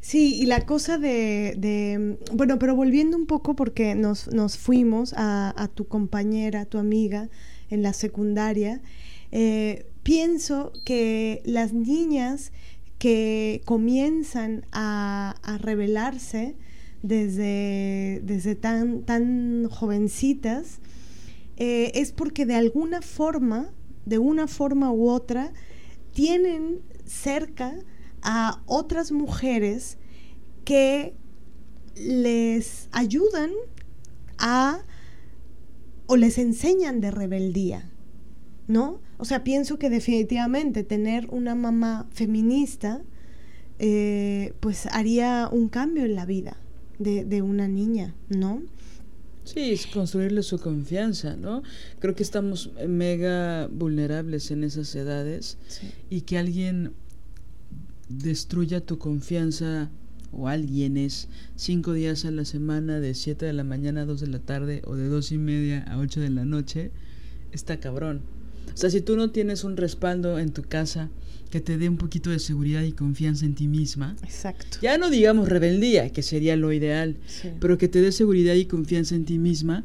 Speaker 2: Sí, y la cosa de, bueno, pero volviendo un poco porque nos, nos fuimos a, tu compañera, tu amiga en la secundaria, eh, pienso que las niñas que comienzan a, a rebelarse desde, desde tan, tan jovencitas, eh, es porque de alguna forma de una forma u otra, tienen cerca a otras mujeres que les ayudan a o les enseñan de rebeldía, ¿no? O sea, pienso que definitivamente tener una mamá feminista, eh, pues haría un cambio en la vida de, de una niña, ¿no?
Speaker 1: Sí, es construirle su confianza, ¿no? Creo que estamos mega vulnerables en esas edades y que alguien destruya tu confianza o alguien es cinco días a la semana de siete de la mañana a dos de la tarde o de dos y media a ocho de la noche, está cabrón. O sea, si tú no tienes un respaldo en tu casa que te dé un poquito de seguridad y confianza en ti misma,
Speaker 2: Exacto.
Speaker 1: ya no digamos rebeldía, que sería lo ideal,
Speaker 2: Sí.
Speaker 1: pero que te dé seguridad y confianza en ti misma,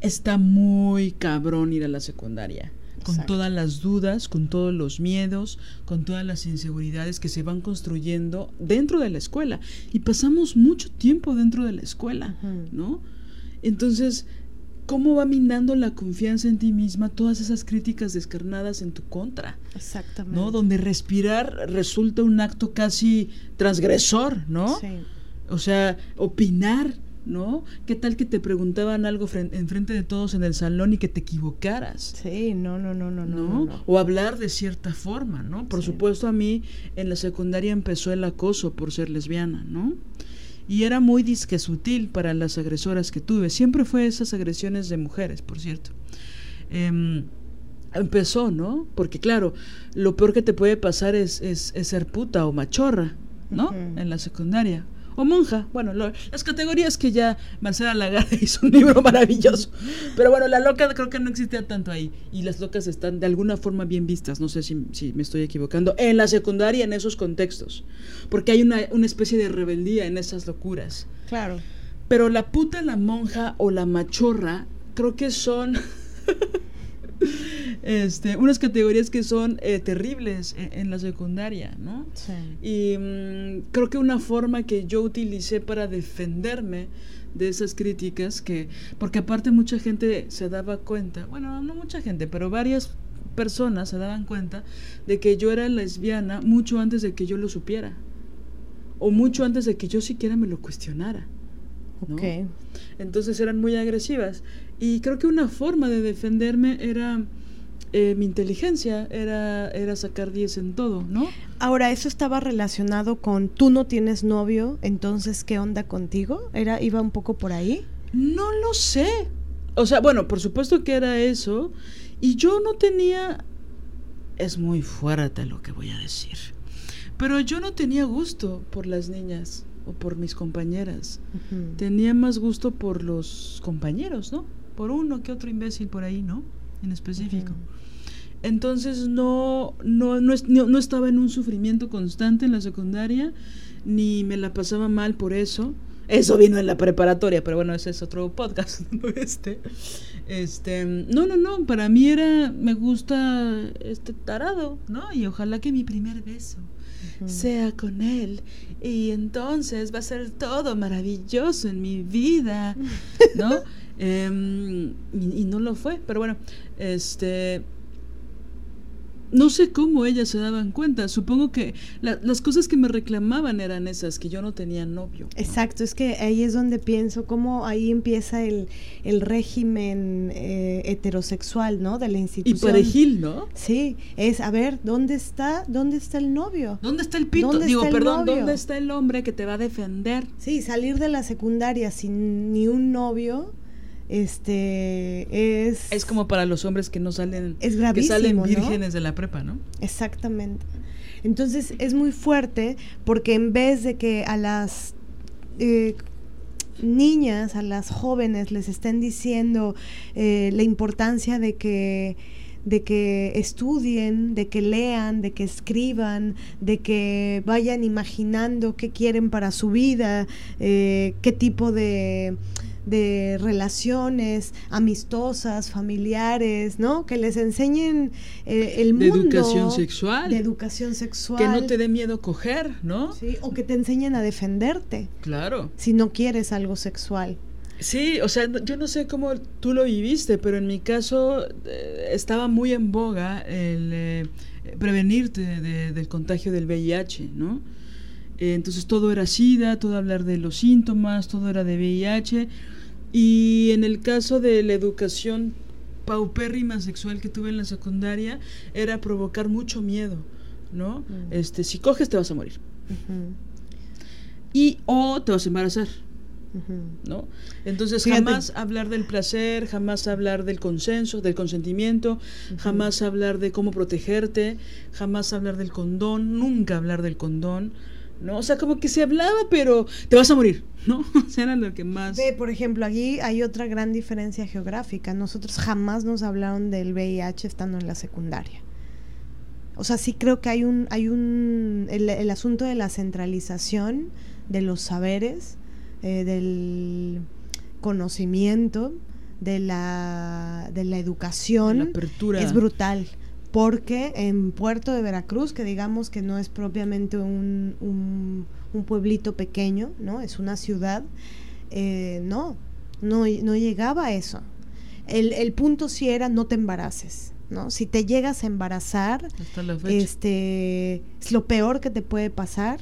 Speaker 1: está muy cabrón ir a la secundaria. Con
Speaker 2: Exacto.
Speaker 1: todas las dudas, con todos los miedos, con todas las inseguridades que se van construyendo dentro de la escuela. Y pasamos mucho tiempo dentro de la escuela. ¿no? Entonces, ¿cómo va minando la confianza en ti misma todas esas críticas descarnadas en tu contra?
Speaker 2: Exactamente.
Speaker 1: ¿no? Donde respirar resulta un acto casi transgresor, ¿no?
Speaker 2: Sí.
Speaker 1: O sea, opinar, ¿no? ¿Qué tal que te preguntaban algo fren- enfrente de todos en el salón y que te equivocaras?
Speaker 2: Sí, no, no, no, no, no.
Speaker 1: ¿no?
Speaker 2: no, no.
Speaker 1: O hablar de cierta forma, ¿no? Por
Speaker 2: Sí.
Speaker 1: supuesto a mí en la secundaria empezó el acoso por ser lesbiana, ¿no? Y era muy disque sutil para las agresoras que tuve. Siempre fue esas agresiones de mujeres, por cierto. Em, empezó, ¿no? Porque claro, lo peor que te puede pasar es, es, es ser puta o machorra, ¿no? En la secundaria. O monja. Bueno, lo- las categorías que ya Marcela Lagarde hizo un libro maravilloso. Pero bueno, la loca creo que no existía tanto ahí. Y las locas están de alguna forma bien vistas. No sé si, si me estoy equivocando. En la secundaria, en esos contextos. Porque hay una, una especie de rebeldía en esas locuras.
Speaker 2: Claro.
Speaker 1: Pero la puta, la monja o la machorra, creo que son este, unas categorías que son eh, terribles en, en la secundaria, ¿no?
Speaker 2: Sí.
Speaker 1: Y mm, creo que una forma que yo utilicé para defenderme de esas críticas, que porque aparte mucha gente se daba cuenta, bueno, no mucha gente, pero varias personas se daban cuenta de que yo era lesbiana mucho antes de que yo lo supiera, o mucho antes de que yo siquiera me lo cuestionara. ¿no? Entonces eran muy agresivas. Y creo que una forma de defenderme era eh, mi inteligencia, era, era sacar 10 en todo, ¿no?
Speaker 2: Ahora, eso estaba relacionado con tú no tienes novio, entonces, ¿qué onda contigo? ¿Era, iba un poco por ahí?
Speaker 1: No lo sé. O sea, bueno, por supuesto que era eso. Y yo no tenía... Es muy fuerte lo que voy a decir. Pero yo no tenía gusto por las niñas o por mis compañeras. Tenía más gusto por los compañeros, ¿no? Por uno que otro imbécil por ahí, ¿no? En específico. Entonces no, no, no, no- no estaba en un sufrimiento constante en la secundaria, ni me la pasaba mal por eso. Eso vino en la preparatoria, pero bueno, ese es otro podcast, no este. Este, no, no, no, para mí era, me gusta este tarado, ¿no? Y ojalá que mi primer beso sea con él. Y entonces va a ser todo maravilloso en mi vida, ¿no? Em, y, y no lo fue, pero bueno, este... No sé cómo ellas se daban cuenta. Supongo que la- las cosas que me reclamaban eran esas, que yo no tenía novio. ¿no?
Speaker 2: Exacto, es que ahí es donde pienso cómo ahí empieza el, el régimen eh, heterosexual, ¿no? De la
Speaker 1: Y
Speaker 2: institución.
Speaker 1: parejil, ¿no?
Speaker 2: Sí, es, a ver, ¿dónde está, dónde está el novio?
Speaker 1: ¿Dónde está el pito?
Speaker 2: ¿Dónde
Speaker 1: Digo,
Speaker 2: está el
Speaker 1: perdón,
Speaker 2: novio?
Speaker 1: ¿dónde está el hombre que te va a defender?
Speaker 2: Sí, salir de la secundaria sin ni un novio, este, es...
Speaker 1: Es como para los hombres que no salen,
Speaker 2: Es
Speaker 1: que salen
Speaker 2: ¿no?
Speaker 1: vírgenes de la prepa, ¿no?
Speaker 2: Exactamente. Entonces es muy fuerte porque en vez de que a las eh, niñas, a las jóvenes les estén diciendo eh, la importancia de que de que estudien, de que lean, de que escriban, de que vayan imaginando qué quieren para su vida, eh, qué tipo de, de relaciones amistosas, familiares, ¿no? Que les enseñen eh, el
Speaker 1: De
Speaker 2: mundo.
Speaker 1: educación sexual.
Speaker 2: De educación sexual.
Speaker 1: Que no te dé miedo coger, ¿no?
Speaker 2: Sí, o que te enseñen a defenderte
Speaker 1: Claro.
Speaker 2: si no quieres algo sexual.
Speaker 1: Sí, o sea, yo no sé cómo tú lo viviste, pero en mi caso eh, estaba muy en boga el eh, prevenirte de- del contagio del VIH, ¿no? Entonces todo era SIDA, todo hablar de los síntomas, todo era de VIH. Y en el caso de la educación paupérrima sexual que tuve en la secundaria, era provocar mucho miedo, ¿no?
Speaker 2: Mm.
Speaker 1: Este, si coges te vas a morir. Y o te vas a embarazar. ¿no? Entonces
Speaker 2: Fíjate.
Speaker 1: jamás hablar del placer, jamás hablar del consenso, del consentimiento, jamás hablar de cómo protegerte, jamás hablar del condón, nunca hablar del condón, ¿no? O sea, como que se hablaba, pero te vas a morir, ¿no? O sea, era lo que más...
Speaker 2: Ve, por ejemplo, aquí hay otra gran diferencia geográfica. Nosotros jamás nos hablaron del VIH estando en la secundaria. O sea, sí creo que hay un, hay un, el, el asunto de la centralización de los saberes, eh, del conocimiento, de la, de la educación,
Speaker 1: La apertura.
Speaker 2: es brutal. Porque en Puerto de Veracruz, que digamos que no es propiamente un, un, un pueblito pequeño, ¿no? Es una ciudad, eh, no, no, no llegaba a eso. El, el punto sí era no te embaraces, ¿no? Si te llegas a embarazar, este es lo peor que te puede pasar.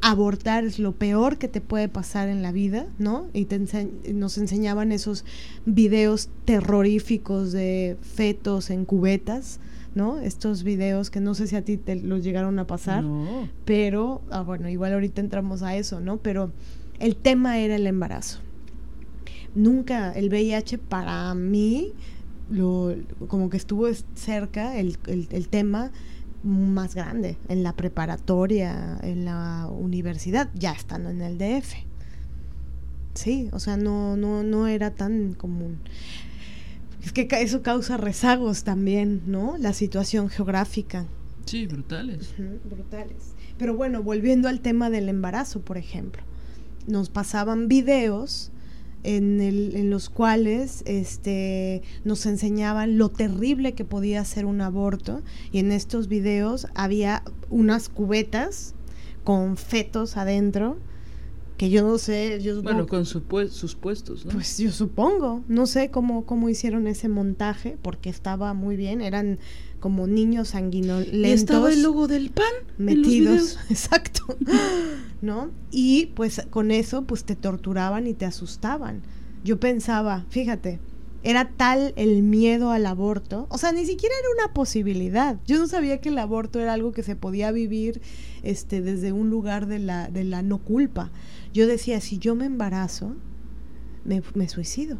Speaker 2: Abortar es lo peor que te puede pasar en la vida, ¿no? Y te ense- nos enseñaban esos videos terroríficos de fetos en cubetas, ¿no? Estos videos que no sé si a ti te los llegaron a pasar,
Speaker 1: No.
Speaker 2: pero, ah, bueno, igual ahorita entramos a eso, ¿no? Pero el tema era el embarazo. Nunca el VIH para mí, lo, como que estuvo es- cerca el, el- el tema más grande, en la preparatoria, en la universidad, ya estando en el DF. Sí, o sea, no, no, no era tan común. Es que eso causa rezagos también, ¿no? La situación geográfica.
Speaker 1: Sí, brutales.
Speaker 2: Brutales. Pero bueno, volviendo al tema del embarazo, por ejemplo, nos pasaban videos en, el- en los cuales este, nos enseñaban lo terrible que podía ser un aborto y en estos videos había unas cubetas con fetos adentro que yo no sé, yo
Speaker 1: Bueno,
Speaker 2: no-
Speaker 1: con su sus puestos, ¿no?
Speaker 2: pues yo supongo, no sé cómo, cómo hicieron ese montaje, porque estaba muy bien, eran como niños
Speaker 1: y
Speaker 2: sanguinolentos
Speaker 1: estaba el logo del pan en los
Speaker 2: metidos, exacto, ¿no? Y pues con eso pues te torturaban y te asustaban. Yo pensaba, fíjate, era tal el miedo al aborto, o sea, ni siquiera era una posibilidad. Yo no sabía que el aborto era algo que se podía vivir este desde un lugar de la de la no culpa. Yo decía, si yo me embarazo, me, me suicido.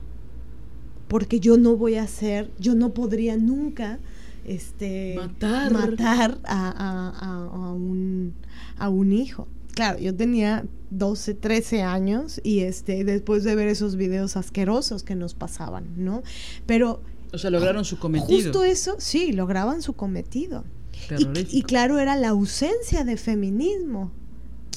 Speaker 2: Porque yo no voy a ser, yo no podría nunca este
Speaker 1: Matar.
Speaker 2: matar a, a- a- un, a un hijo. Claro, yo tenía 12, 13 años y este después de ver esos videos asquerosos que nos pasaban, ¿no? Pero
Speaker 1: O sea, lograron su cometido.
Speaker 2: justo eso, sí, lograban su cometido. Y, y claro, era la ausencia de feminismo.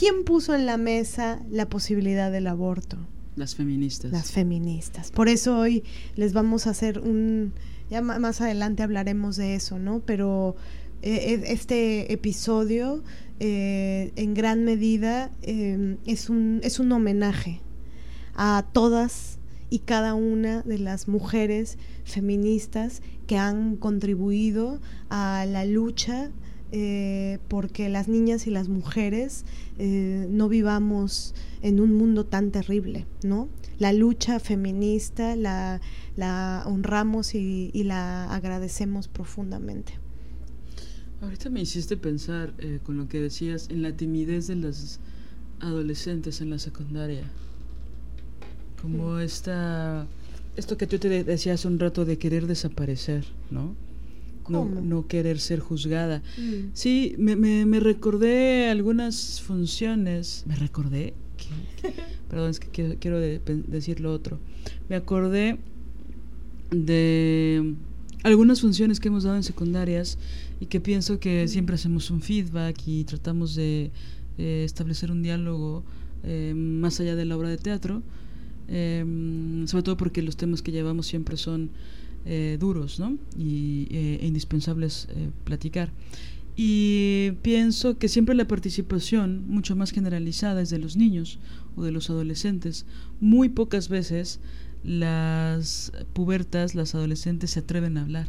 Speaker 2: ¿Quién puso en la mesa la posibilidad del aborto?
Speaker 1: Las feministas.
Speaker 2: Las feministas. Por eso hoy les vamos a hacer un... Ya más adelante hablaremos de eso, ¿no? Pero eh, eh, este episodio eh, en gran medida eh, es, un, es un homenaje a todas y cada una de las mujeres feministas que han contribuido a la lucha eh, porque las niñas y las mujeres eh, no vivamos en un mundo tan terrible, ¿no? La lucha feminista la, la honramos y, y la agradecemos profundamente.
Speaker 1: Ahorita me hiciste pensar eh, con lo que decías en la timidez de las adolescentes en la secundaria. Como esta... Esto que tú te de- decías hace un rato de querer desaparecer, ¿no? No, no querer ser juzgada. Sí, me, me, me recordé algunas funciones. ¿Me recordé? ¿Qué? Perdón, es que quiero, quiero de- decir lo otro. Me acordé de algunas funciones que hemos dado en secundarias y que pienso que siempre hacemos un feedback y tratamos de eh, establecer un diálogo eh, más allá de la obra de teatro, eh, sobre todo porque los temas que llevamos siempre son eh, duros ¿no? y, eh, e indispensables eh, platicar. Y pienso que siempre la participación, mucho más generalizada, es de los niños o de los adolescentes. Muy pocas veces las pubertas, las adolescentes se atreven a hablar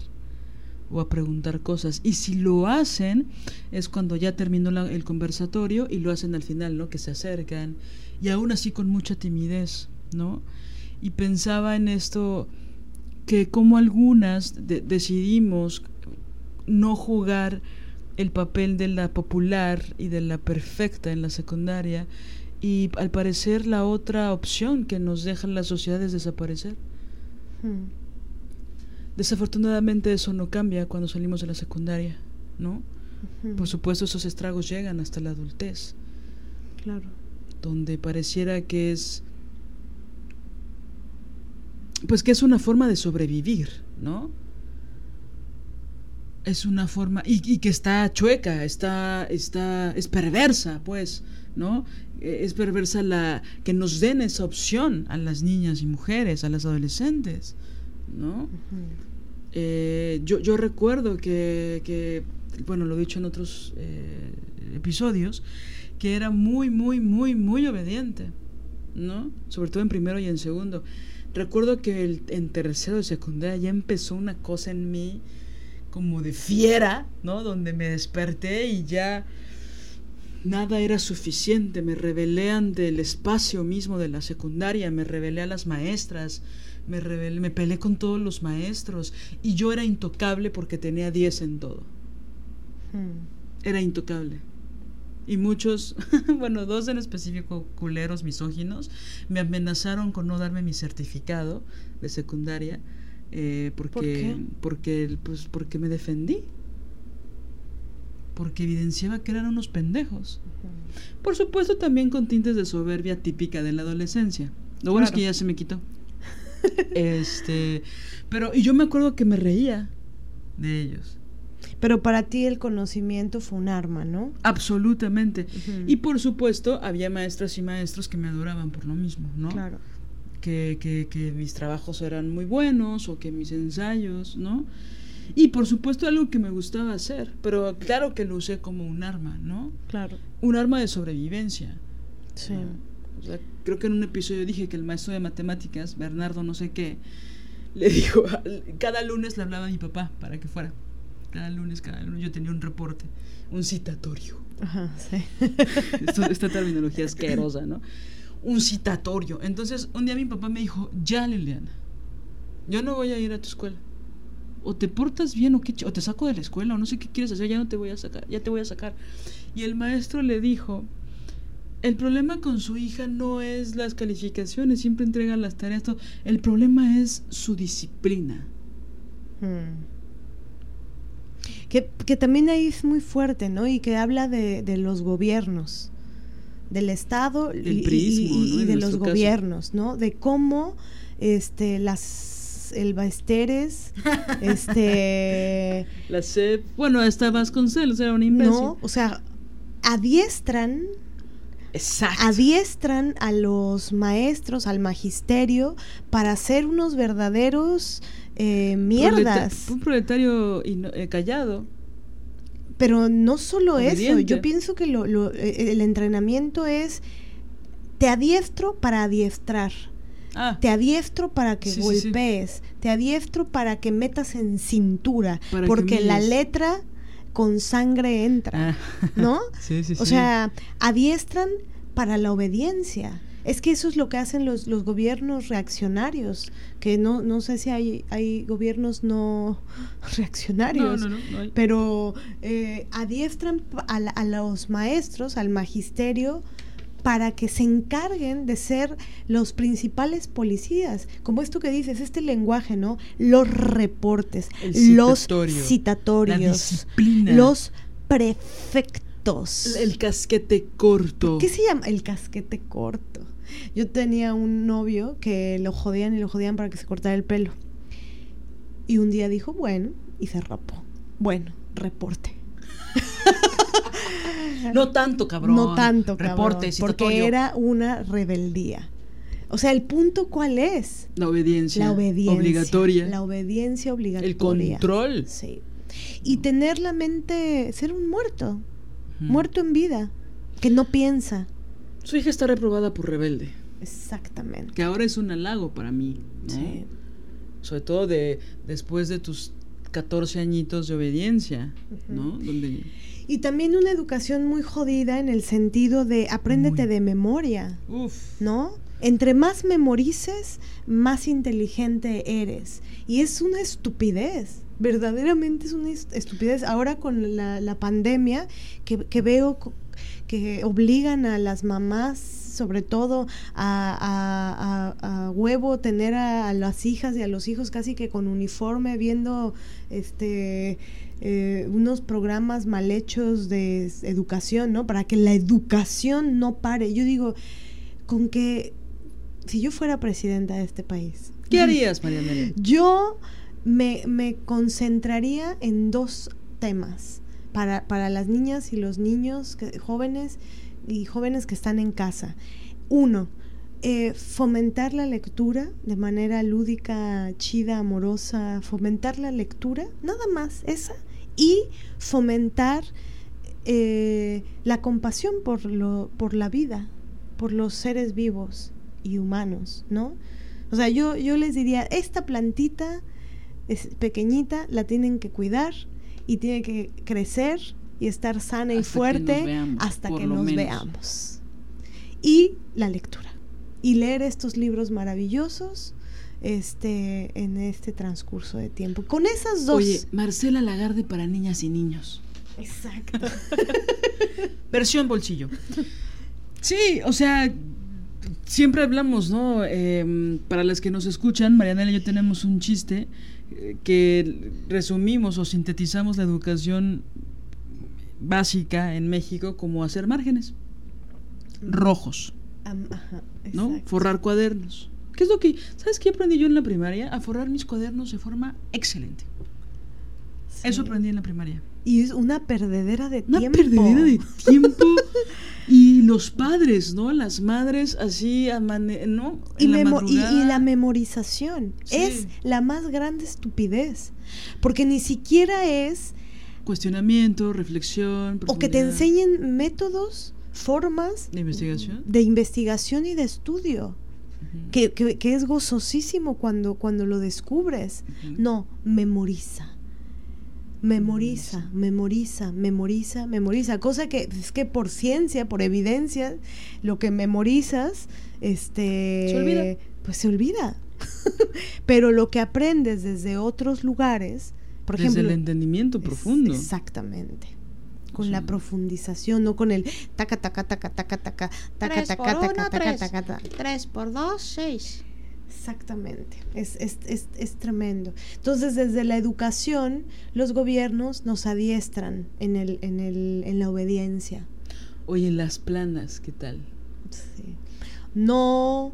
Speaker 1: o a preguntar cosas. Y si lo hacen, es cuando ya terminó el conversatorio y lo hacen al final, ¿no? Que se acercan y aún así con mucha timidez, ¿no? Y pensaba en esto, que como algunas de- decidimos no jugar el papel de la popular y de la perfecta en la secundaria y al parecer la otra opción que nos deja la sociedad es desaparecer.
Speaker 2: Mm.
Speaker 1: Desafortunadamente eso no cambia cuando salimos de la secundaria, ¿no? Por supuesto esos estragos llegan hasta la adultez.
Speaker 2: Claro.
Speaker 1: Donde pareciera que es pues que es una forma de sobrevivir, ¿no? Es una forma y, y que está chueca, está está es perversa, pues, ¿no? Eh, es perversa la que nos den esa opción a las niñas y mujeres, a las adolescentes, ¿no? eh, yo, yo recuerdo que, que, bueno, lo he dicho en otros eh, episodios, que era muy, muy, muy, muy obediente, ¿no? Sobre todo en primero y en segundo. Recuerdo que el, en tercero de secundaria ya empezó una cosa en mí como de fiera, ¿no? Donde me desperté y ya nada era suficiente. Me rebelé ante el espacio mismo de la secundaria, me rebelé a las maestras, me rebelé, me peleé con todos los maestros y yo era intocable porque tenía 10 en todo.
Speaker 2: Hmm.
Speaker 1: Era intocable. Y muchos, bueno, dos en específico, culeros misóginos, me amenazaron con no darme mi certificado de secundaria eh, porque,
Speaker 2: ¿Por qué?
Speaker 1: porque, pues, porque me defendí. Porque evidenciaba que eran unos pendejos. Por supuesto, también con tintes de soberbia típica de la adolescencia. Lo bueno es que ya se me quitó. este, pero y yo me acuerdo que me reía de ellos.
Speaker 2: Pero para ti el conocimiento fue un arma, ¿no?
Speaker 1: Absolutamente. Y por supuesto, había maestras y maestros que me adoraban por lo mismo, ¿no?
Speaker 2: Claro.
Speaker 1: Que, que, que mis trabajos eran muy buenos o que mis ensayos, ¿no? Y por supuesto algo que me gustaba hacer, pero claro que lo usé como un arma, ¿no?
Speaker 2: Claro.
Speaker 1: Un arma de sobrevivencia.
Speaker 2: Sí.
Speaker 1: O sea, creo que en un episodio dije que el maestro de matemáticas, Bernardo no sé qué, le dijo, cada lunes le hablaba a mi papá para que fuera. Cada lunes, cada lunes yo tenía un reporte, un citatorio.
Speaker 2: Ajá, sí.
Speaker 1: Esto- esta terminología asquerosa, ¿no? Un citatorio. Entonces, un día mi papá me dijo, ya Liliana, yo no voy a ir a tu escuela. O te portas bien o, qué o te saco de la escuela o no sé qué quieres hacer, ya no te voy a sacar, ya te voy a sacar. Y el maestro le dijo, el problema con su hija no es las calificaciones, siempre entrega las tareas, todo. el problema es su disciplina.
Speaker 2: Mm. Que, que también ahí es muy fuerte, ¿no? Y que habla de, de los gobiernos, del Estado y-
Speaker 1: prismo,
Speaker 2: y,
Speaker 1: ¿no?
Speaker 2: y de los
Speaker 1: caso.
Speaker 2: gobiernos, ¿no? De cómo este, las elbaesteres, este,
Speaker 1: La SEP, bueno, hasta Vasconcelos era un imbécil.
Speaker 2: no, o sea, adiestran
Speaker 1: Exacto.
Speaker 2: adiestran a los maestros, al magisterio, para ser unos verdaderos eh, mierdas.
Speaker 1: Proleta- un proletario eh, callado.
Speaker 2: Pero no solo eso, yo pienso que lo- lo- eh, el entrenamiento es, te adiestro para adiestrar,
Speaker 1: Ah,
Speaker 2: te adiestro para que
Speaker 1: Sí, sí, sí.
Speaker 2: golpees, te adiestro para que metas en cintura,
Speaker 1: Para
Speaker 2: porque la letra con sangre entra,
Speaker 1: ah.
Speaker 2: ¿no?
Speaker 1: sí, sí,
Speaker 2: O sea, adiestran para la obediencia. Es que eso es lo que hacen los, los gobiernos reaccionarios, que no, no sé si hay, hay gobiernos no reaccionarios,
Speaker 1: no, no, no
Speaker 2: pero eh, adiestran a, a los maestros, al magisterio, para que se encarguen de ser los principales policías. Como esto que dices, este lenguaje, ¿no? Los reportes,
Speaker 1: El
Speaker 2: los citatorios,
Speaker 1: disciplina.
Speaker 2: los prefectos.
Speaker 1: El casquete corto.
Speaker 2: ¿Qué se llama? El casquete corto. Yo tenía un novio que lo jodían y lo jodían para que se cortara el pelo. Y un día dijo, bueno, y se rapó. Bueno, reporte.
Speaker 1: No tanto, cabrón.
Speaker 2: No tanto, cabrón.
Speaker 1: Reporte,
Speaker 2: porque era una rebeldía. O sea, el punto cuál es?
Speaker 1: La obediencia.
Speaker 2: La obediencia.
Speaker 1: Obligatoria.
Speaker 2: La obediencia obligatoria.
Speaker 1: El control.
Speaker 2: Sí. Y tener la mente, ser un muerto, muerto en vida, que no piensa.
Speaker 1: Su hija está reprobada por rebelde.
Speaker 2: Exactamente.
Speaker 1: Que ahora es un halago para mí. ¿no?
Speaker 2: Sí.
Speaker 1: Sobre todo de después de tus 14 añitos de obediencia. ¿no? Donde.
Speaker 2: Y también una educación muy jodida en el sentido de apréndete
Speaker 1: Muy.
Speaker 2: de memoria,
Speaker 1: Uf.
Speaker 2: ¿no? Entre más memorices, más inteligente eres. Y es una estupidez, verdaderamente es una est- estupidez. Ahora con la, la pandemia, que, que veo que obligan a las mamás, sobre todo a, a- a- a huevo, tener a, las hijas y a los hijos casi que con uniforme, viendo este eh, unos programas mal hechos de educación, ¿no? Para que la educación no pare. Yo digo, con que si yo fuera presidenta de este país,
Speaker 1: ¿Qué harías, María Amelia?
Speaker 2: yo me, me concentraría en dos temas para, para las niñas y los niños jóvenes y jóvenes que están en casa. Uno, eh, fomentar la lectura de manera lúdica, chida, amorosa, fomentar la lectura, nada más esa, y fomentar eh, la compasión por, lo, por la vida, por los seres vivos y humanos, ¿no? O sea, yo, yo les diría, esta plantita es pequeñita, la tienen que cuidar y tiene que crecer y estar sana y
Speaker 1: Hasta
Speaker 2: fuerte hasta que nos
Speaker 1: menos.
Speaker 2: veamos. Y la lectura. Y leer estos libros maravillosos este, en este transcurso de tiempo. Con esas dos.
Speaker 1: Oye, Marcela Lagarde para niñas y niños.
Speaker 2: Exacto.
Speaker 1: Versión bolsillo. Sí, o sea, siempre hablamos, ¿no? Eh, para las que nos escuchan, Mariana y yo tenemos un chiste que resumimos o sintetizamos la educación básica en México como hacer márgenes rojos,
Speaker 2: ajá,
Speaker 1: ¿no? Forrar cuadernos. ¿Qué es lo que, sabes qué aprendí yo en la primaria? A forrar mis cuadernos de forma excelente. Eso aprendí en la primaria.
Speaker 2: Y es una perdedera de
Speaker 1: Una
Speaker 2: tiempo.
Speaker 1: perdedera de tiempo. y los padres, ¿no? Las madres así, amane- ¿no?
Speaker 2: Y,
Speaker 1: la
Speaker 2: y- la memorización
Speaker 1: Sí.
Speaker 2: es la más grande estupidez. Porque ni siquiera es
Speaker 1: Cuestionamiento, reflexión.
Speaker 2: o que te enseñen métodos, formas
Speaker 1: ¿De investigación?
Speaker 2: de investigación y de estudio. Que, que- que es gozosísimo cuando, cuando lo descubres. No, memoriza. Memoriza, memoriza, memoriza, memoriza. Cosa que es que por ciencia, por evidencia, lo que memorizas, este,
Speaker 1: Se olvida.
Speaker 2: pues se olvida. Pero lo que aprendes desde otros lugares, por
Speaker 1: Desde
Speaker 2: ejemplo,
Speaker 1: el entendimiento
Speaker 2: es-
Speaker 1: profundo.
Speaker 2: exactamente. Con
Speaker 1: Sí.
Speaker 2: la profundización, no con el taca taca taca taca taca taca taca taca taca
Speaker 3: tres.
Speaker 2: taca taca.
Speaker 3: Tres por dos, seis.
Speaker 2: Exactamente, es, es, es, es tremendo. Entonces, desde la educación, los gobiernos nos adiestran en, el, en, el, en la obediencia.
Speaker 1: Oye, las planas, ¿qué tal?
Speaker 2: Sí. No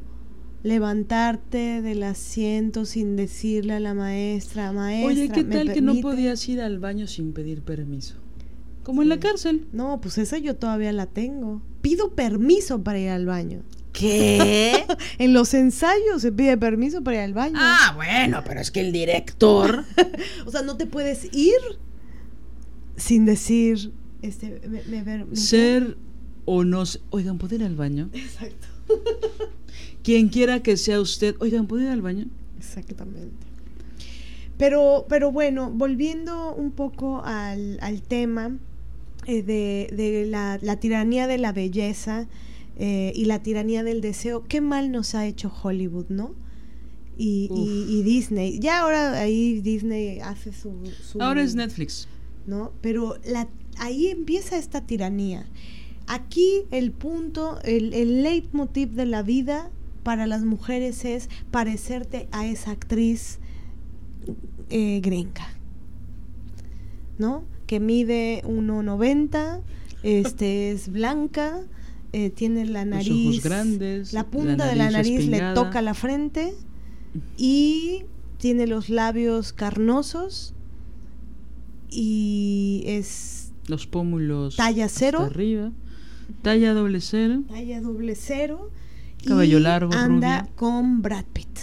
Speaker 2: levantarte del asiento sin decirle a la maestra, maestra.
Speaker 1: Oye, ¿qué
Speaker 2: ¿me
Speaker 1: tal que no
Speaker 2: permite?".
Speaker 1: podías ir al baño sin pedir permiso? Como en la cárcel.
Speaker 2: No, pues esa yo todavía la tengo. Pido permiso para ir al baño.
Speaker 1: ¿Qué?
Speaker 2: En los ensayos se pide permiso para ir al baño.
Speaker 1: ah, bueno, pero es que el director.
Speaker 2: O sea, no te puedes ir sin decir, este, me, me
Speaker 1: ser o no. Oigan, ¿puedo ir al baño?
Speaker 2: Exacto.
Speaker 1: Quien quiera que sea usted. Oigan, ¿puedo ir al baño?
Speaker 2: Exactamente. Pero, pero bueno, volviendo un poco al, al tema eh, de, de la, la tiranía de la belleza eh, y la tiranía del deseo, qué mal nos ha hecho Hollywood, ¿no? Y, y- Disney. Ya ahora ahí Disney hace su... su-
Speaker 1: Ahora es Netflix.
Speaker 2: ¿no? Pero la, ahí empieza esta tiranía. Aquí el punto, el, el leitmotiv de la vida para las mujeres es parecerte a esa actriz eh, gringa, ¿no? Que mide 1,90, este es blanca, eh, tiene la
Speaker 1: Los
Speaker 2: nariz
Speaker 1: ojos grandes.
Speaker 2: la punta de la nariz le toca la frente y tiene los labios carnosos y es
Speaker 1: Los pómulos.
Speaker 2: Talla
Speaker 1: hasta
Speaker 2: cero.
Speaker 1: arriba. Talla doble cero.
Speaker 2: talla doble cero
Speaker 1: Cabello
Speaker 2: y
Speaker 1: largo,
Speaker 2: anda
Speaker 1: rubia.
Speaker 2: con Brad Pitt.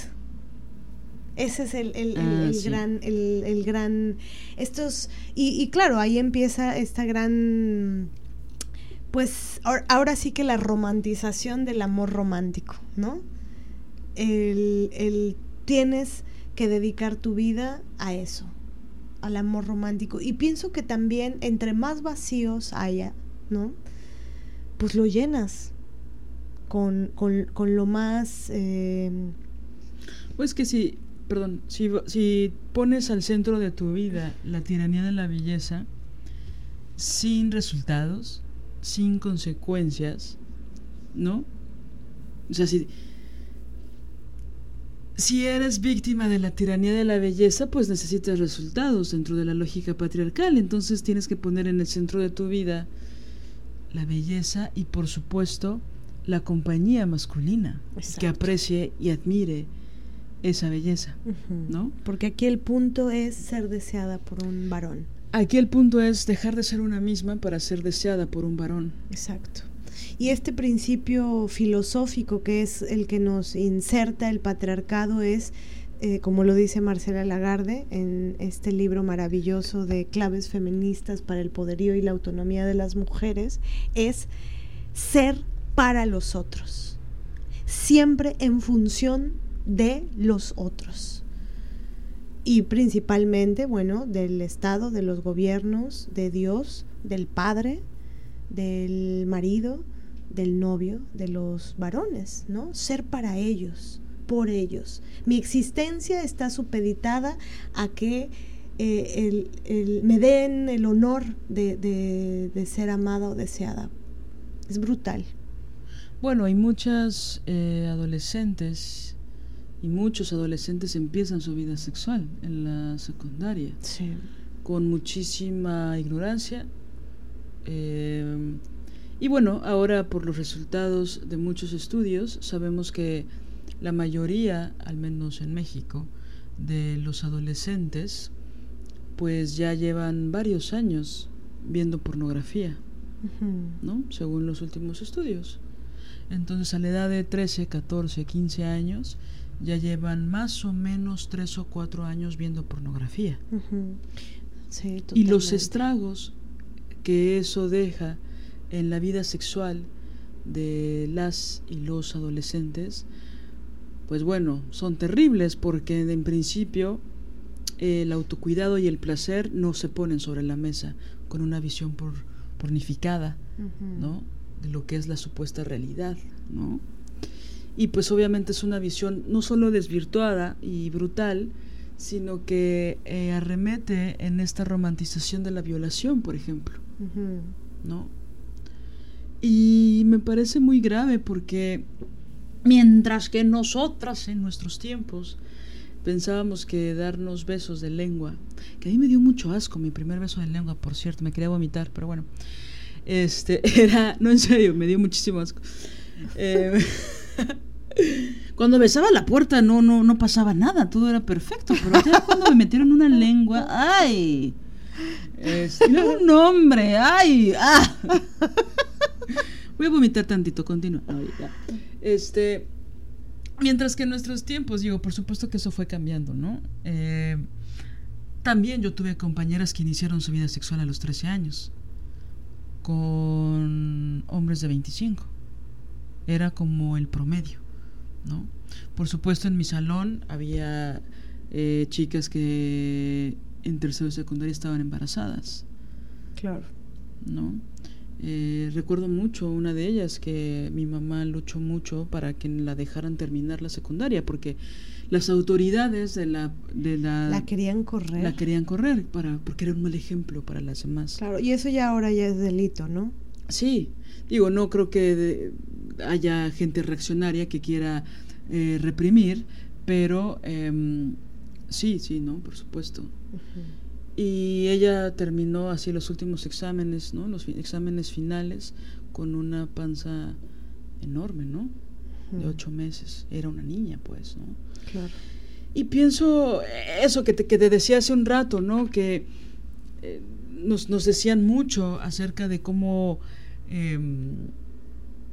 Speaker 2: Ese es el, el- el-
Speaker 1: Ah,
Speaker 2: el
Speaker 1: sí.
Speaker 2: gran, el, el gran, estos, y, y claro, ahí empieza esta gran, pues ahor- ahora sí que la romantización del amor romántico, ¿no? El, el tienes que dedicar tu vida a eso, al amor romántico. Y pienso que también entre más vacíos haya, ¿no? Pues lo llenas con, con, con lo más... eh,
Speaker 1: Pues que si, perdón, si, si pones al centro de tu vida la tiranía de la belleza, sin resultados, sin consecuencias, ¿no? O sea, si si eres víctima de la tiranía de la belleza, pues necesitas resultados dentro de la lógica patriarcal. Entonces tienes que poner en el centro de tu vida la belleza y por supuesto la compañía masculina que aprecie y admire esa belleza. ¿no?
Speaker 2: Porque aquí el punto es ser deseada por un varón.
Speaker 1: Aquí el punto es dejar de ser una misma para ser deseada por un varón.
Speaker 2: Exacto. Y este principio filosófico que es el que nos inserta el patriarcado es, eh, como lo dice Marcela Lagarde en este libro maravilloso de claves feministas para el poderío y la autonomía de las mujeres, es ser para los otros, siempre en función de los otros. Y principalmente, bueno, del Estado, de los gobiernos, de Dios, del Padre, del marido, del novio, de los varones, ¿no? Ser para ellos, por ellos. Mi existencia está supeditada a que eh, el- el- me den el honor de, de- de ser amada o deseada. Es brutal.
Speaker 1: Bueno, hay muchas eh, adolescentes y muchos adolescentes empiezan su vida sexual en la secundaria
Speaker 2: Sí.
Speaker 1: con muchísima ignorancia. eh, y bueno, ahora por los resultados de muchos estudios sabemos que la mayoría, al menos en México, de los adolescentes pues ya llevan varios años viendo pornografía. ¿no? Según los últimos estudios. Entonces, a la edad de 13, 14, 15 años, ya llevan más o menos 3 o 4 años viendo pornografía.
Speaker 2: Sí,
Speaker 1: Y los estragos que eso deja en la vida sexual de las y los adolescentes, pues bueno, son terribles porque en principio el autocuidado y el placer no se ponen sobre la mesa con una visión por, pornificada. ¿no? De lo que es la supuesta realidad, ¿no? Y pues obviamente es una visión no solo desvirtuada y brutal, sino que eh, arremete en esta romantización de la violación, por ejemplo. ¿no? Y me parece muy grave porque mientras que nosotras en nuestros tiempos pensábamos que darnos besos de lengua, que a mí me dio mucho asco mi primer beso de lengua, por cierto, me quería vomitar, pero bueno, este era, no en serio, me dio muchísimo asco. Eh, cuando besaba la puerta no, no, no pasaba nada, todo era perfecto, pero cuando me metieron una lengua, ¡ay! Este, un hombre, ¡ay! ¡Ah! Voy a vomitar tantito, continúa. Este, mientras que en nuestros tiempos, digo, por supuesto que eso fue cambiando, ¿no? Eh, también yo tuve compañeras que iniciaron su vida sexual a los 13 años con hombres de 25. Era como el promedio, ¿no? Por supuesto en mi salón había eh, chicas que en tercero y secundaria estaban embarazadas,
Speaker 2: Claro.
Speaker 1: ¿no? Eh, recuerdo mucho una de ellas que mi mamá luchó mucho para que la dejaran terminar la secundaria porque las autoridades de la de la,
Speaker 2: La querían correr.
Speaker 1: la querían correr para porque era un mal ejemplo para las demás.
Speaker 2: Claro, y eso ya ahora ya es delito, ¿no?
Speaker 1: Sí, digo, no creo que haya gente reaccionaria que quiera eh, reprimir, pero em, sí, sí, ¿no? Por supuesto. Y ella terminó así los últimos exámenes, ¿no? Los fi- exámenes finales con una panza enorme, ¿no? De ocho meses. Era una niña, pues, ¿no?
Speaker 2: Claro.
Speaker 1: Y pienso eso que te, que te decía hace un rato, ¿no? Que eh, nos, nos decían mucho acerca de cómo em,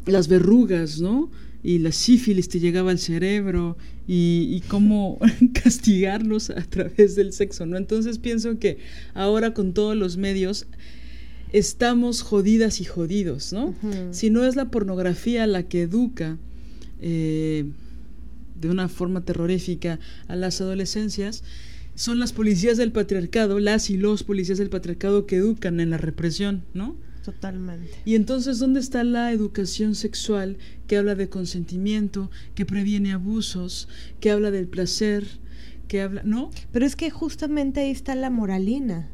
Speaker 1: las verrugas, ¿no? Y la sífilis te llegaba al cerebro y, y cómo castigarlos a través del sexo, ¿no? Entonces pienso que ahora con todos los medios estamos jodidas y jodidos, ¿no? Si no es la pornografía la que educa eh, de una forma terrorífica a las adolescencias, son las policías del patriarcado, las y los policías del patriarcado que educan en la represión, ¿no?
Speaker 2: Totalmente.
Speaker 1: Y entonces, ¿dónde está la educación sexual que habla de consentimiento, que previene abusos, que habla del placer, que habla, ¿no?
Speaker 2: Pero es que justamente ahí está la moralina.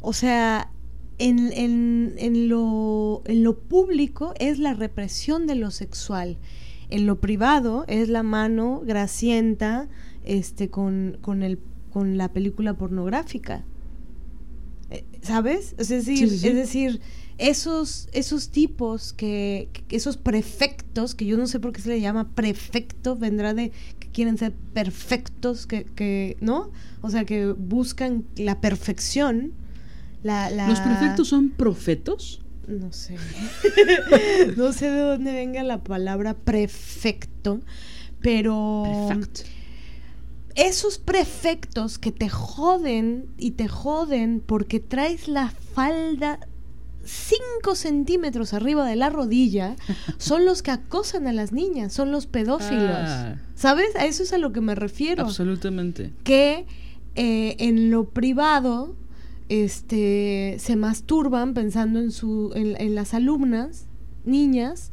Speaker 2: O sea, en, en- en lo, en lo público es la represión de lo sexual. en lo privado es la mano grasienta este, con, con, el, con la película pornográfica. ¿Sabes? Es decir, es decir, esos, esos tipos que, esos prefectos, que yo no sé por qué se le llama prefecto, vendrá de que quieren ser perfectos, que, que ¿no? O sea, que buscan la perfección. La,
Speaker 1: ¿Los prefectos son profetos?
Speaker 2: No sé. no sé de dónde venga la palabra prefecto, pero... Esos prefectos que te joden y te joden porque traes la falda 5 centímetros arriba de la rodilla son los que acosan a las niñas, son los pedófilos. Ah. ¿Sabes? A eso es a lo que me refiero.
Speaker 1: Absolutamente.
Speaker 2: Que eh, en lo privado este, se masturban pensando en, su, en, las alumnas, niñas,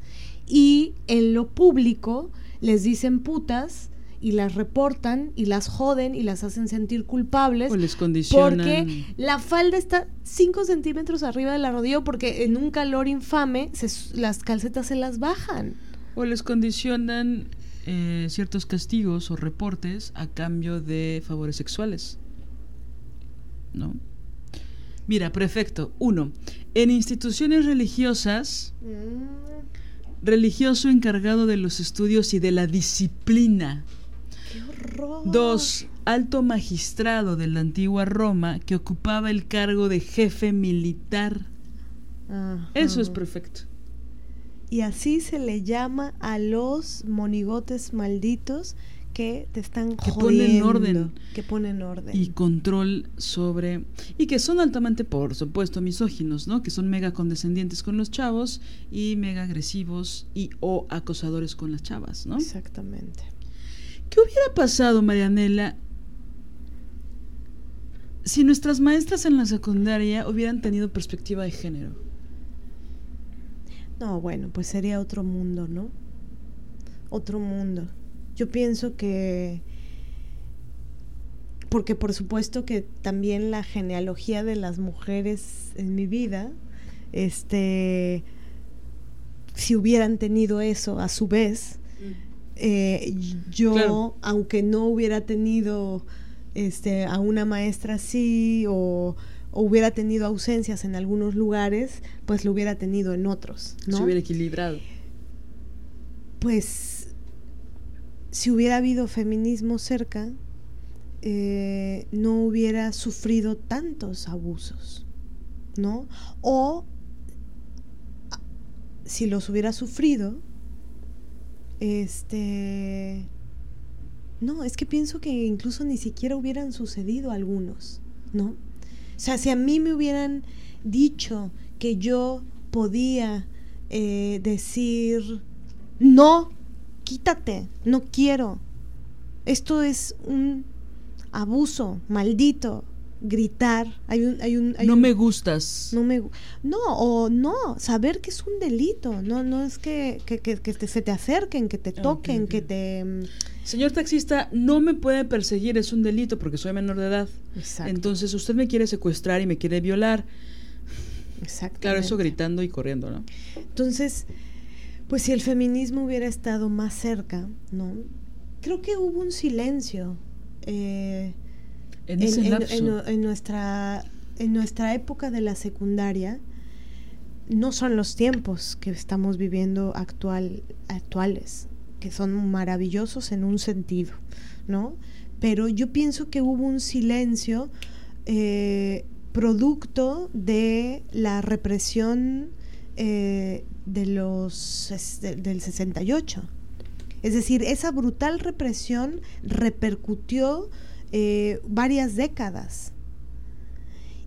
Speaker 2: y en lo público les dicen putas y las reportan y las joden y las hacen sentir culpables.
Speaker 1: O les condicionan.
Speaker 2: Porque la falda está 5 centímetros arriba de la rodilla porque en un calor infame las calcetas se las bajan.
Speaker 1: O les condicionan eh, ciertos castigos o reportes a cambio de favores sexuales. ¿No? Mira, prefecto. Uno, en instituciones religiosas, mm. religioso encargado de los estudios y de la disciplina. Dos, alto magistrado de la antigua Roma que ocupaba el cargo de jefe militar. Eso es prefecto.
Speaker 2: Y así se le llama a los monigotes malditos que te están que ponen orden. que ponen orden.
Speaker 1: Y control sobre y que son altamente por supuesto misóginos no que son mega condescendientes con los chavos y mega agresivos y o acosadores con las chavas no
Speaker 2: exactamente
Speaker 1: qué hubiera pasado Marianela si nuestras maestras en la secundaria hubieran tenido perspectiva de género
Speaker 2: no bueno pues sería otro mundo no otro mundo. Yo pienso que, porque por supuesto que también la genealogía de las mujeres en mi vida, este, si hubieran tenido eso a su vez, eh, yo, aunque no hubiera tenido este, a una maestra así o, hubiera tenido ausencias en algunos lugares, pues lo hubiera tenido en otros. ¿no?
Speaker 1: Se hubiera equilibrado.
Speaker 2: Pues si hubiera habido feminismo cerca, eh, no hubiera sufrido tantos abusos, ¿no? O si los hubiera sufrido, este... No, es que pienso que incluso ni siquiera hubieran sucedido algunos, ¿no? O sea, si a mí me hubieran dicho que yo podía eh, decir no quítate, no quiero. Esto es un abuso, maldito, gritar. Hay un, hay un,
Speaker 1: no me gustas.
Speaker 2: No me no o no saber que es un delito. No no es que, que, que, se te acerquen, que te toquen, que te. Mm,
Speaker 1: Señor taxista, no me puede perseguir, es un delito porque soy menor de edad. Exacto. Entonces usted me quiere secuestrar y me quiere violar.
Speaker 2: Exacto.
Speaker 1: Claro, eso gritando y corriendo, ¿no?
Speaker 2: Entonces, pues si el feminismo hubiera estado más cerca, ¿no? Creo que hubo un silencio
Speaker 1: eh, en, en,
Speaker 2: nuestra, en nuestra época de la secundaria. No son los tiempos que estamos viviendo actual, actuales, que son maravillosos en un sentido, ¿no? Pero yo pienso que hubo un silencio eh, producto de la represión eh, de los del 68. Es decir, esa brutal represión repercutió eh, varias décadas.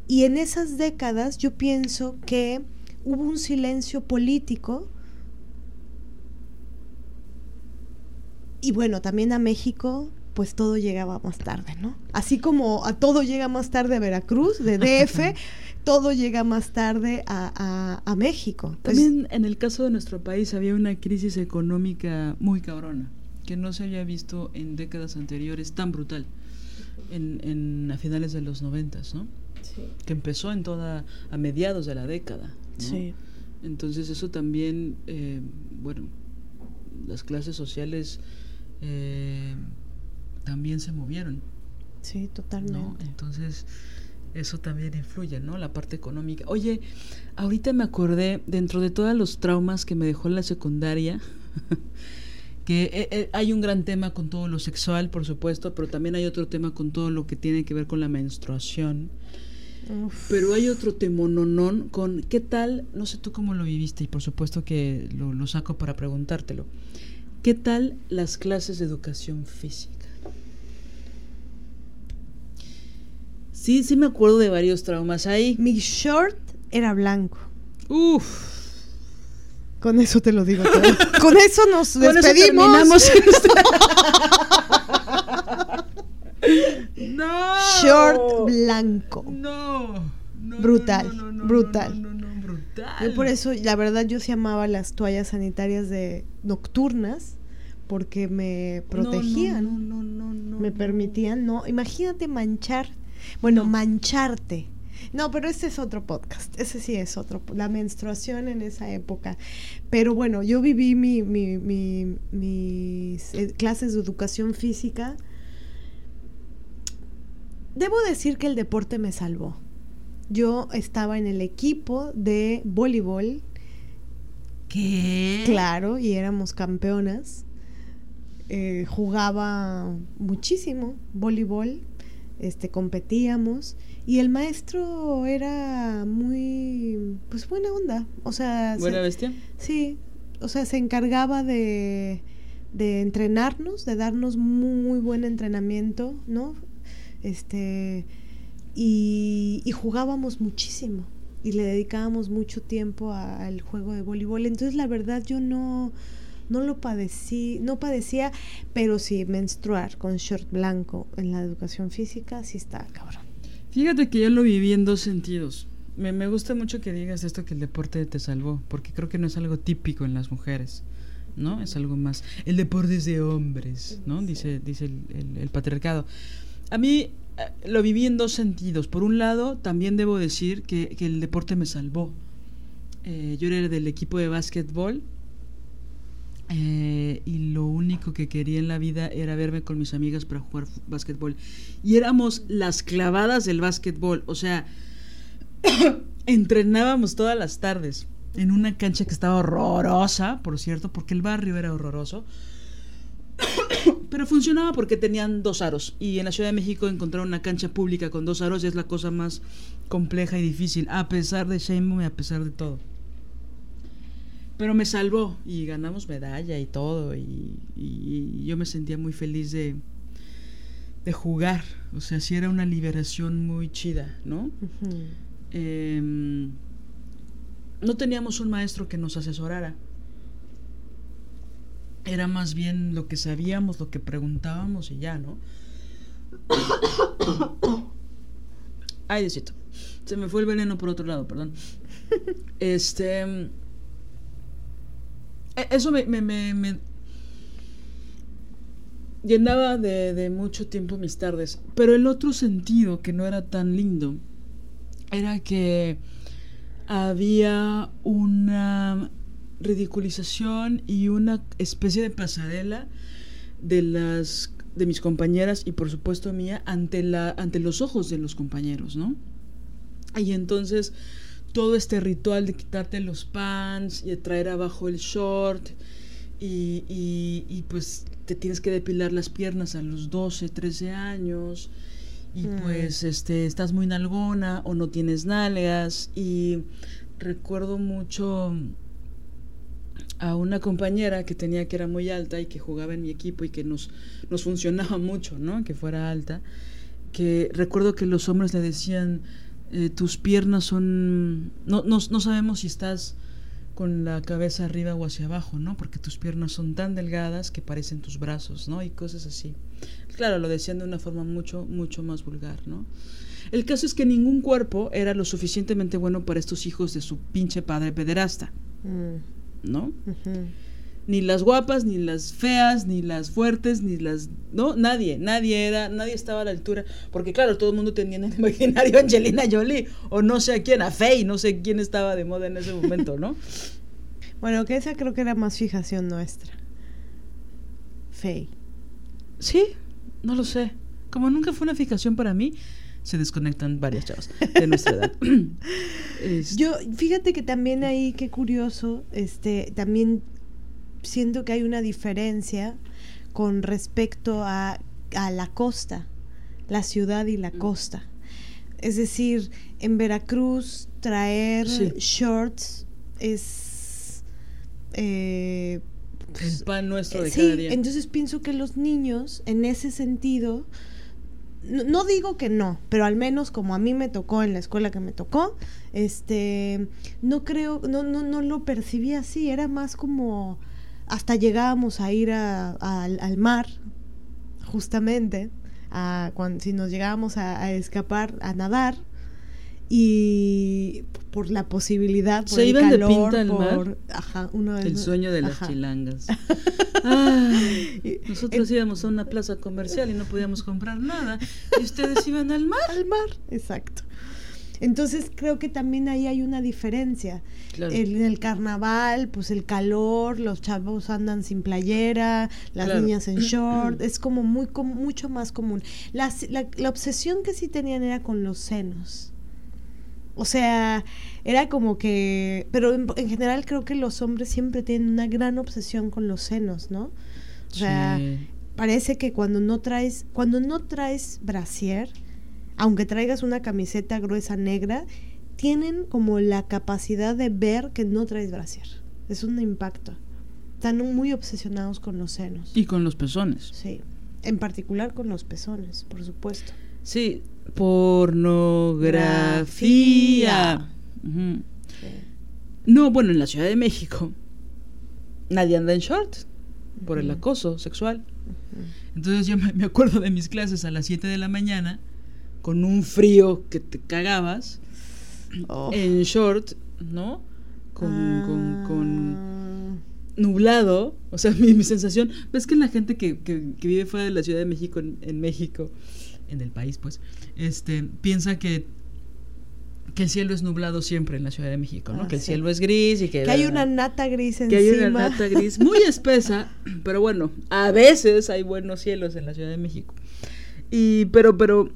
Speaker 2: Y en esas décadas yo pienso que hubo un silencio político y bueno, también a México pues todo llegaba más tarde, ¿no? Así como a todo llega más tarde a Veracruz, de DF, todo llega más tarde a, México.
Speaker 1: Pues También en el caso de nuestro país había una crisis económica muy cabrona, que no se había visto en décadas anteriores tan brutal, en, a finales de los noventas, ¿no? Sí. Que empezó en toda, a mediados de la década. Sí. Entonces eso también, eh, bueno, las clases sociales eh, también se movieron.
Speaker 2: Sí, totalmente.
Speaker 1: ¿no? Entonces, eso también influye, ¿no? La parte económica. Oye, ahorita me acordé, dentro de todos los traumas que me dejó en la secundaria, que eh, eh, hay un gran tema con todo lo sexual, por supuesto, pero también hay otro tema con todo lo que tiene que ver con la menstruación.
Speaker 2: Uf.
Speaker 1: Pero hay otro temononón con qué tal, no sé tú cómo lo viviste, y por supuesto que lo, lo saco para preguntártelo. ¿Qué tal las clases de educación física? Sí, sí me acuerdo de varios traumas ahí.
Speaker 2: Mi short era blanco.
Speaker 1: Uf.
Speaker 2: Con eso te lo digo todo. Con eso nos
Speaker 1: Con
Speaker 2: despedimos.
Speaker 1: no.
Speaker 2: Short blanco.
Speaker 1: No. no,
Speaker 2: Brutal,
Speaker 1: no, no, no,
Speaker 2: brutal.
Speaker 1: Brutal.
Speaker 2: Yo por eso, la verdad, yo sí amaba las toallas sanitarias de nocturnas porque me protegían,
Speaker 1: No, no, no, no, no,
Speaker 2: me permitían, no, imagínate manchar, bueno, mancharte. No, pero este es otro podcast, ese sí es otro, la menstruación en esa época. Pero bueno, yo viví mi, mi- mi- mis eh, clases de educación física. Debo decir que el deporte me salvó. Yo estaba en el equipo de voleibol
Speaker 1: ¿Qué?
Speaker 2: Claro, y éramos campeonas. Eh, jugaba muchísimo voleibol, este, competíamos y el maestro era muy, pues buena onda, o sea, se-
Speaker 1: ¿Buena bestia?
Speaker 2: sí, o sea, se encargaba de, de entrenarnos, de darnos muy buen entrenamiento, ¿no? Este, y, y jugábamos muchísimo y le dedicábamos mucho tiempo al juego de voleibol. Entonces, la verdad, yo no, no lo padecí, no padecía, pero sí menstruar con short blanco en la educación física, sí está cabrón.
Speaker 1: Fíjate que yo lo viví en dos sentidos. Me, me gusta mucho que digas esto que el deporte te salvó, porque creo que no es algo típico en las mujeres, ¿no? Es algo más. El deporte es de hombres, ¿no? Dice, dice el, el- el patriarcado. A mí eh, lo viví en dos sentidos. Por un lado, también debo decir que, que el deporte me salvó. Eh, yo era del equipo de básquetbol eh, y lo único que quería en la vida era verme con mis amigas para jugar básquetbol. Y éramos las clavadas del básquetbol. O sea, entrenábamos todas las tardes en una cancha que estaba horrorosa, por cierto, porque el barrio era horroroso. Pero funcionaba porque tenían dos aros. Y en la Ciudad de México encontrar una cancha pública con dos aros es la cosa más compleja y difícil, a pesar de Sheinbaum y a pesar de todo. Pero me salvó y ganamos medalla y todo. Y, y yo me sentía muy feliz de, de jugar. O sea, sí era una liberación muy chida, ¿no? Em, no teníamos un maestro que nos asesorara. Era más bien lo que sabíamos, lo que preguntábamos y ya, ¿no? Ay, Diosito. Se me fue el veneno por otro lado, perdón. Este. E- Eso me, me, me- me llenaba de, de mucho tiempo mis tardes. Pero el otro sentido, que no era tan lindo, era que había una ridiculización y una especie de pasarela de las de mis compañeras y por supuesto mía ante la ante los ojos de los compañeros, ¿no? Y entonces todo este ritual de quitarte los pants y de traer abajo el short y, y, y, pues te tienes que depilar las piernas a los 12, 13 años y
Speaker 2: Mm.
Speaker 1: pues este estás muy nalgona o no tienes nalgas y recuerdo mucho a una compañera que tenía que era muy alta y que jugaba en mi equipo y que nos, nos funcionaba mucho, ¿no? Que fuera alta. Que recuerdo que los hombres le decían, eh, tus piernas son... No, no, no sabemos si estás con la cabeza arriba o hacia abajo, ¿no? Porque tus piernas son tan delgadas que parecen tus brazos, ¿no? Y cosas así. Claro, lo decían de una forma mucho, mucho más vulgar, ¿no? El caso es que ningún cuerpo era lo suficientemente bueno para estos hijos de su pinche padre pederasta,
Speaker 2: Mm,
Speaker 1: ¿no?
Speaker 2: ujú.
Speaker 1: Ni las guapas, ni las feas, ni las fuertes, ni las... No, nadie, nadie era, nadie estaba a la altura. Porque claro, todo el mundo tenía en el imaginario a Angelina Jolie, o no sé a quién, a Faye, no sé quién estaba de moda en ese momento, ¿no?
Speaker 2: Bueno, que esa creo que era más fijación nuestra. Faye.
Speaker 1: Sí, no lo sé. Como nunca fue una fijación para mí, se desconectan varias chavas de nuestra edad. Es-
Speaker 2: Yo, fíjate que también ahí, qué curioso, este, también siento que hay una diferencia con respecto a, a la costa, la ciudad y la costa. Es decir, en Veracruz traer
Speaker 1: Sí.
Speaker 2: shorts es eh,
Speaker 1: el pan nuestro de
Speaker 2: sí,
Speaker 1: cada día.
Speaker 2: entonces pienso que los niños, en ese sentido, no, no digo que no, pero al menos como a mí me tocó en la escuela que me tocó, este, no creo, no, no, no lo percibí así, era más como hasta llegábamos a ir a- a- al, al mar, justamente, a, cuando, si nos llegábamos a, a escapar, a nadar. Y por la posibilidad, por
Speaker 1: ¿Se
Speaker 2: el
Speaker 1: iban de
Speaker 2: calor,
Speaker 1: pinta al mar?
Speaker 2: por- ajá, uno de
Speaker 1: El sueño de las chilangas. Ay, nosotros íbamos a una plaza comercial y no podíamos comprar nada. Y ustedes iban al mar.
Speaker 2: al mar, exacto. Entonces creo que también ahí hay una diferencia.
Speaker 1: Claro.
Speaker 2: En el carnaval, pues el calor, los chavos andan sin playera, las
Speaker 1: Claro.
Speaker 2: niñas en short, es como muy com- mucho más común. La, la, la obsesión que sí tenían era con los senos. O sea, era como que, pero en, en general creo que los hombres siempre tienen una gran obsesión con los senos, ¿no? O sea,
Speaker 1: Sí.
Speaker 2: parece que cuando no traes, cuando no traes brasier, aunque traigas una camiseta gruesa negra, tienen como la capacidad de ver que no traes brasier. Es un impacto. Están muy obsesionados con los senos.
Speaker 1: Y con los pezones.
Speaker 2: Sí. En particular con los pezones, por supuesto.
Speaker 1: Sí, pornografía. No, bueno, en la Ciudad de México nadie anda en short por el acoso sexual. Entonces yo me me acuerdo de mis clases a las 7 de la mañana con un frío que te cagabas
Speaker 2: Oh.
Speaker 1: en short, ¿no? Con, con, con nublado, o sea, mi, mi sensación, ves que la gente que, que- que vive fuera de la Ciudad de México, en, en México, en el país, pues, este, piensa que, que el cielo es nublado siempre en la Ciudad de México, ¿no?
Speaker 2: Ah,
Speaker 1: que el
Speaker 2: sí.
Speaker 1: cielo es gris y que...
Speaker 2: Que hay una nata gris encima.
Speaker 1: que hay una nata gris muy espesa, pero bueno, a veces hay buenos cielos en la Ciudad de México. Y, pero, pero,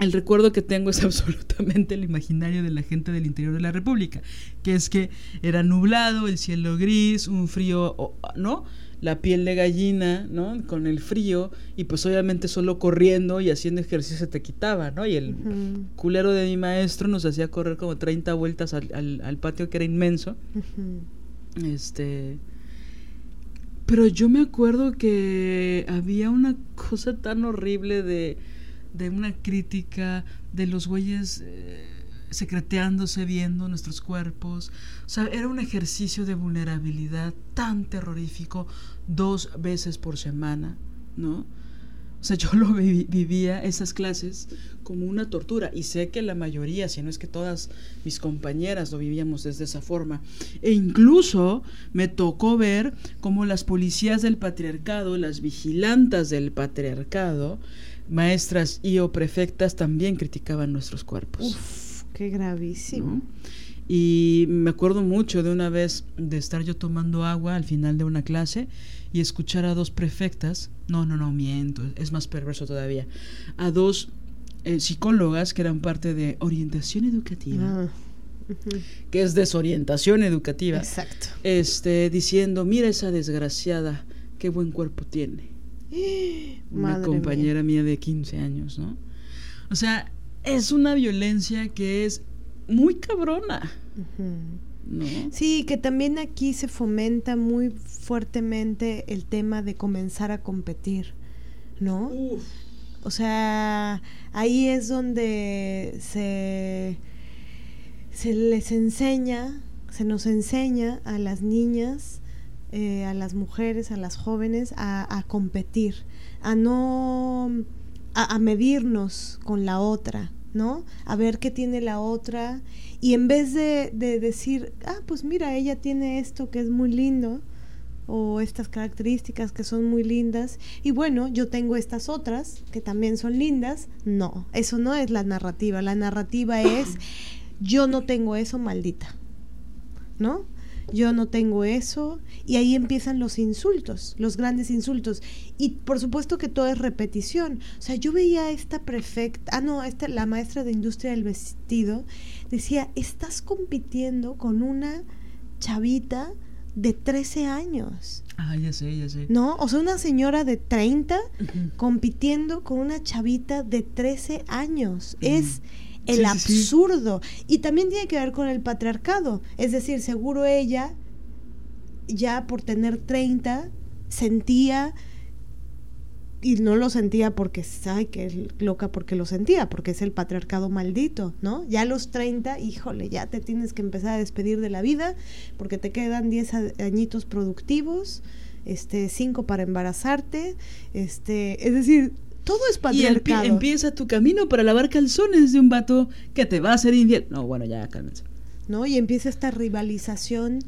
Speaker 1: el recuerdo que tengo es absolutamente el imaginario de la gente del interior de la República, que es que era nublado, el cielo gris, un frío, ¿no? La piel de gallina, ¿no? Con el frío, y pues obviamente solo corriendo y haciendo ejercicio se te quitaba, ¿no? Y el culero de mi maestro nos hacía correr como 30 vueltas al, al- al patio que era inmenso. Este. Pero yo me acuerdo que había una cosa tan horrible de, de una crítica de los güeyes eh, secreteándose, viendo nuestros cuerpos. O sea, era un ejercicio de vulnerabilidad tan terrorífico dos veces por semana, ¿no? O sea, yo lo vi- vivía esas clases como una tortura y sé que la mayoría, si no es que todas mis compañeras lo vivíamos desde esa forma. E incluso me tocó ver cómo las policías del patriarcado, las vigilantas del patriarcado, maestras y o prefectas también criticaban nuestros cuerpos.
Speaker 2: Uf, qué gravísimo.
Speaker 1: ¿no? Y me acuerdo mucho de una vez de estar yo tomando agua al final de una clase y escuchar a dos prefectas, no, no, no, miento, es más perverso todavía, a dos eh, psicólogas que eran parte de orientación educativa,
Speaker 2: Ah,
Speaker 1: que es desorientación educativa,
Speaker 2: Exacto.
Speaker 1: este, diciendo, mira esa desgraciada, qué buen cuerpo tiene. Una
Speaker 2: Madre
Speaker 1: compañera mía de 15 años, ¿no? O sea, es una violencia que es muy cabrona. ¿no?
Speaker 2: Sí, que también aquí se fomenta muy fuertemente el tema de comenzar a competir, ¿no? O sea, ahí es donde se, se les enseña, se nos enseña a las niñas, eh, a las mujeres, a las jóvenes a, a competir, a no, a, a medirnos con la otra, ¿no? A ver qué tiene la otra. Y en vez de, de decir, ah, pues mira, ella tiene esto que es muy lindo, o estas características que son muy lindas y bueno, yo tengo estas otras que también son lindas. No, eso no es la narrativa. La narrativa es yo no tengo eso, maldita. ¿No? Yo no tengo eso, y ahí empiezan los insultos, los grandes insultos. Y por supuesto que todo es repetición. O sea, yo veía a esta prefecta, ah, no, esta, la maestra de industria del vestido, decía, estás compitiendo con una chavita de 13 años.
Speaker 1: Ah, ya sé, ya sé.
Speaker 2: ¿No? O sea, una señora de 30
Speaker 1: Ujú.
Speaker 2: compitiendo con una chavita de 13 años. Es el
Speaker 1: Sí, sí, sí.
Speaker 2: absurdo. Y también tiene que ver con el patriarcado. Es decir, seguro ella, ya por tener 30, sentía, y no lo sentía porque, ay, que loca porque lo sentía, porque es el patriarcado maldito, ¿no? Ya a los 30, híjole, ya te tienes que empezar a despedir de la vida, porque te quedan 10 a- añitos productivos, este, 5 para embarazarte, este, es decir, todo es
Speaker 1: Y
Speaker 2: patriarcado.
Speaker 1: empieza tu camino para lavar calzones de un vato que te va a hacer infiel. No, bueno, ya, cálmense.
Speaker 2: ¿no? Y empieza esta rivalización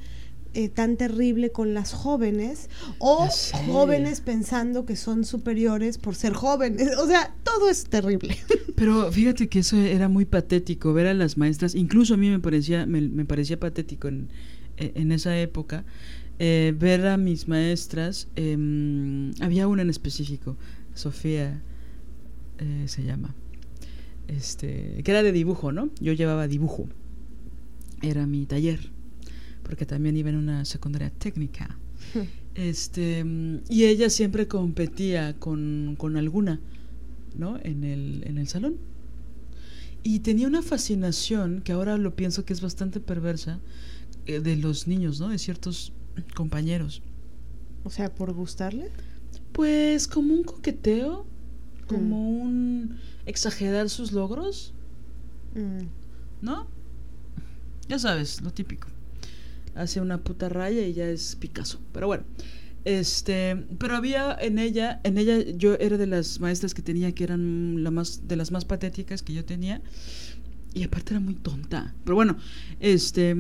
Speaker 2: eh, tan terrible con las jóvenes o jóvenes pensando que son superiores por ser jóvenes. O sea, todo es terrible.
Speaker 1: Pero fíjate que eso era muy patético, ver a las maestras, incluso a mí me parecía, me, me parecía patético en, e- en esa época, eh, ver a mis maestras, em, había una en específico, Sofía eh, se llama, este, que era de dibujo, ¿no? Yo llevaba dibujo, era mi taller, porque también iba en una secundaria técnica. Este, y ella siempre competía con, con alguna, ¿no? En el, en el salón. Y tenía una fascinación, que ahora lo pienso que es bastante perversa, eh, de los niños, ¿no? De ciertos compañeros.
Speaker 2: O sea, por gustarle.
Speaker 1: Pues como un coqueteo, como un exagerar sus logros,
Speaker 2: Mm.
Speaker 1: ¿no? Ya sabes, lo típico. Hace una puta raya y ya es Picasso. Pero bueno, este, pero había en ella, en ella yo era de las maestras que tenía que eran la más de las más patéticas que yo tenía y aparte era muy tonta. Pero bueno, este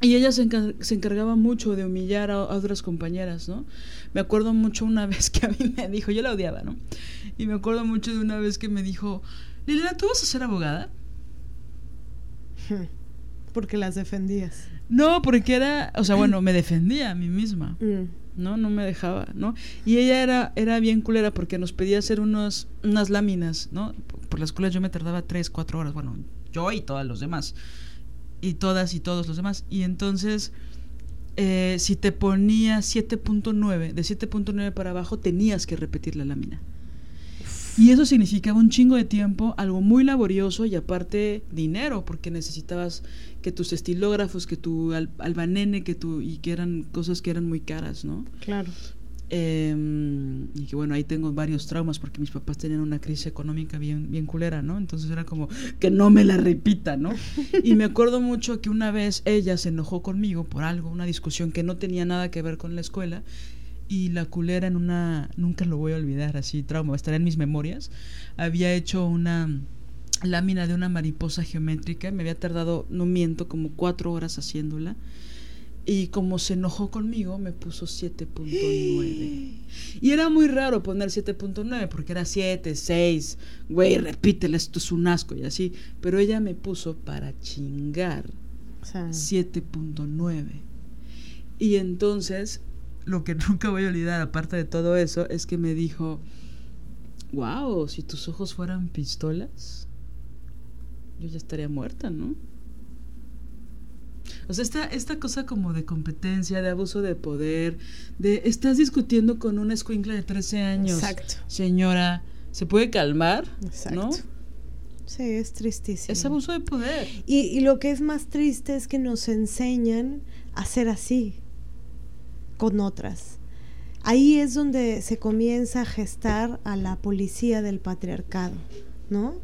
Speaker 1: y ella se, encar- se encargaba mucho de humillar a, a otras compañeras, ¿no? Me acuerdo mucho una vez que a mí me dijo, yo la odiaba, ¿no? Y me acuerdo mucho de una vez que me dijo, Liliana, ¿tú vas a ser abogada?
Speaker 2: Porque las defendías.
Speaker 1: No, porque era, o sea, bueno, me defendía a mí misma,
Speaker 2: Mm.
Speaker 1: ¿no? No me dejaba, ¿no? Y ella era, era bien culera porque nos pedía hacer unos, unas láminas, ¿no? Por, las cuales yo me tardaba tres, cuatro horas, bueno, yo y todos los demás, y todas y todos los demás. Y entonces, eh, si te ponía 7.9, de 7.9 para abajo, tenías que repetir la lámina. Y eso significaba un chingo de tiempo, algo muy laborioso y aparte dinero, porque necesitabas que tus estilógrafos, que tu al- albanene, que tu y que eran cosas que eran muy caras, ¿no?
Speaker 2: Claro.
Speaker 1: Eh, y que bueno, ahí tengo varios traumas porque mis papás tenían una crisis económica bien, bien culera, ¿no? Entonces era como que no me la repita, ¿no? Y me acuerdo mucho que una vez ella se enojó conmigo por algo, una discusión que no tenía nada que ver con la escuela. Y la culera en una, nunca lo voy a olvidar, así trauma, estará en mis memorias, había hecho una lámina de una mariposa geométrica, me había tardado, no miento, como cuatro horas haciéndola. Y como se enojó conmigo, me puso 7.9. Y era muy raro poner 7.9 porque era 7, 6, güey, repítela, esto es un asco y así. Pero ella me puso para chingar
Speaker 2: O sea,
Speaker 1: 7.9. Y entonces, lo que nunca voy a olvidar, aparte de todo eso, es que me dijo, wow, si tus ojos fueran pistolas, yo ya estaría muerta, ¿no? O sea, esta, esta cosa como de competencia, de abuso de poder, de estás discutiendo con una escuincla de 13 años.
Speaker 2: Exacto.
Speaker 1: Señora, ¿se puede calmar?
Speaker 2: Exacto.
Speaker 1: ¿No?
Speaker 2: Sí, es tristísimo.
Speaker 1: Es abuso de poder.
Speaker 2: Y, y lo que es más triste es que nos enseñan a ser así con otras. Ahí es donde se comienza a gestar a la policía del patriarcado, ¿no?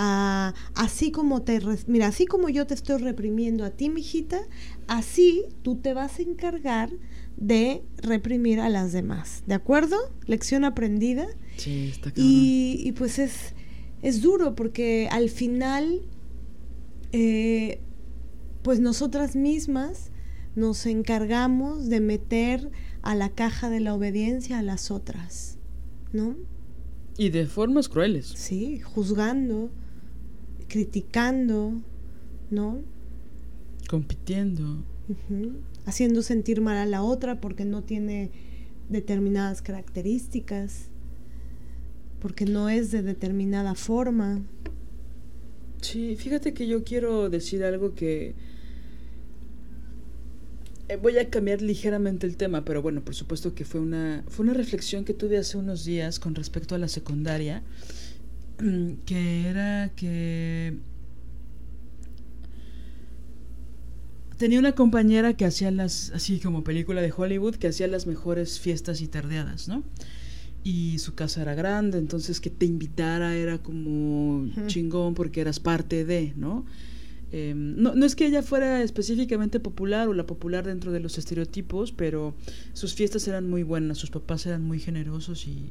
Speaker 2: A- así como te mira, así como yo te estoy reprimiendo a ti, mijita, así tú te vas a encargar de reprimir a las demás, ¿de acuerdo? Lección aprendida.
Speaker 1: Sí, está.
Speaker 2: Y, y pues es, es duro porque al final, eh, pues nosotras mismas nos encargamos de meter a la caja de la obediencia a las otras, ¿no?
Speaker 1: Y de formas crueles.
Speaker 2: Sí, juzgando, criticando, ¿no?
Speaker 1: Compitiendo.
Speaker 2: Haciendo sentir mal a la otra porque no tiene determinadas características, porque no es de determinada forma.
Speaker 1: Sí, fíjate que yo quiero decir algo que... eh, voy a cambiar ligeramente el tema, pero bueno, por supuesto que fue una, fue una reflexión que tuve hace unos días con respecto a la secundaria, que era que tenía una compañera que hacía las, así como película de Hollywood, que hacía las mejores fiestas y tardeadas, ¿no? Y su casa era grande, entonces que te invitara era como chingón porque eras parte de, ¿no? Eh, no, no es que ella fuera específicamente popular o la popular dentro de los estereotipos, pero sus fiestas eran muy buenas, sus papás eran muy generosos y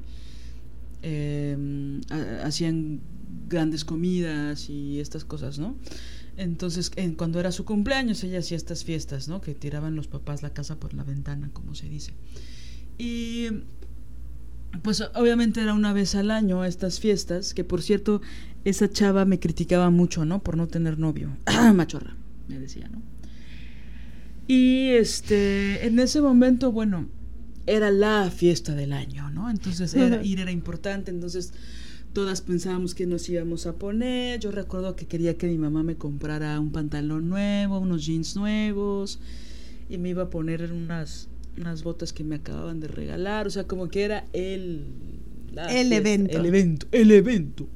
Speaker 1: eh, ha- hacían grandes comidas y estas cosas, ¿no? Entonces, en- cuando era su cumpleaños, ella hacía estas fiestas, ¿no? Que tiraban los papás la casa por la ventana, como se dice. Y pues obviamente era una vez al año estas fiestas, que por cierto, esa chava me criticaba mucho, ¿no? Por no tener novio. Machorra, me decía, ¿no? Y este, en ese momento, bueno, era la fiesta del año, ¿no? Entonces era, ir era importante, entonces todas pensábamos que nos íbamos a poner. Yo recuerdo que quería que mi mamá me comprara un pantalón nuevo, unos jeans nuevos, y me iba a poner unas, unas botas que me acababan de regalar, o sea, como que era el... la
Speaker 2: El evento.
Speaker 1: El evento, el evento.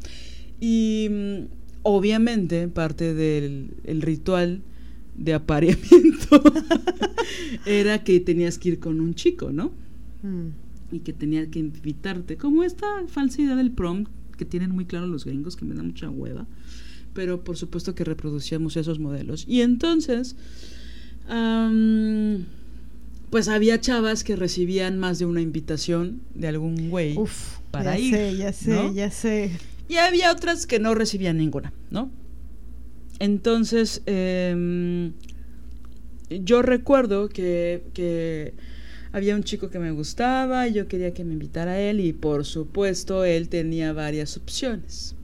Speaker 1: Y mm, obviamente parte del el ritual de apareamiento era que tenías que ir con un chico, ¿no?
Speaker 2: Mm.
Speaker 1: y que tenía que invitarte, como esta falsa idea del prom que tienen muy claro los gringos, que me da mucha hueva, pero por supuesto que reproducíamos esos modelos. Y entonces, pues había chavas que recibían más de una invitación de algún güey
Speaker 2: Uf,
Speaker 1: para
Speaker 2: ya
Speaker 1: ir.
Speaker 2: sé, ya sé,
Speaker 1: ¿no?
Speaker 2: ya sé.
Speaker 1: Y había otras que no recibían ninguna, ¿no? Entonces, em, yo recuerdo que, que había un chico que me gustaba y yo quería que me invitara a él y por supuesto él tenía varias opciones.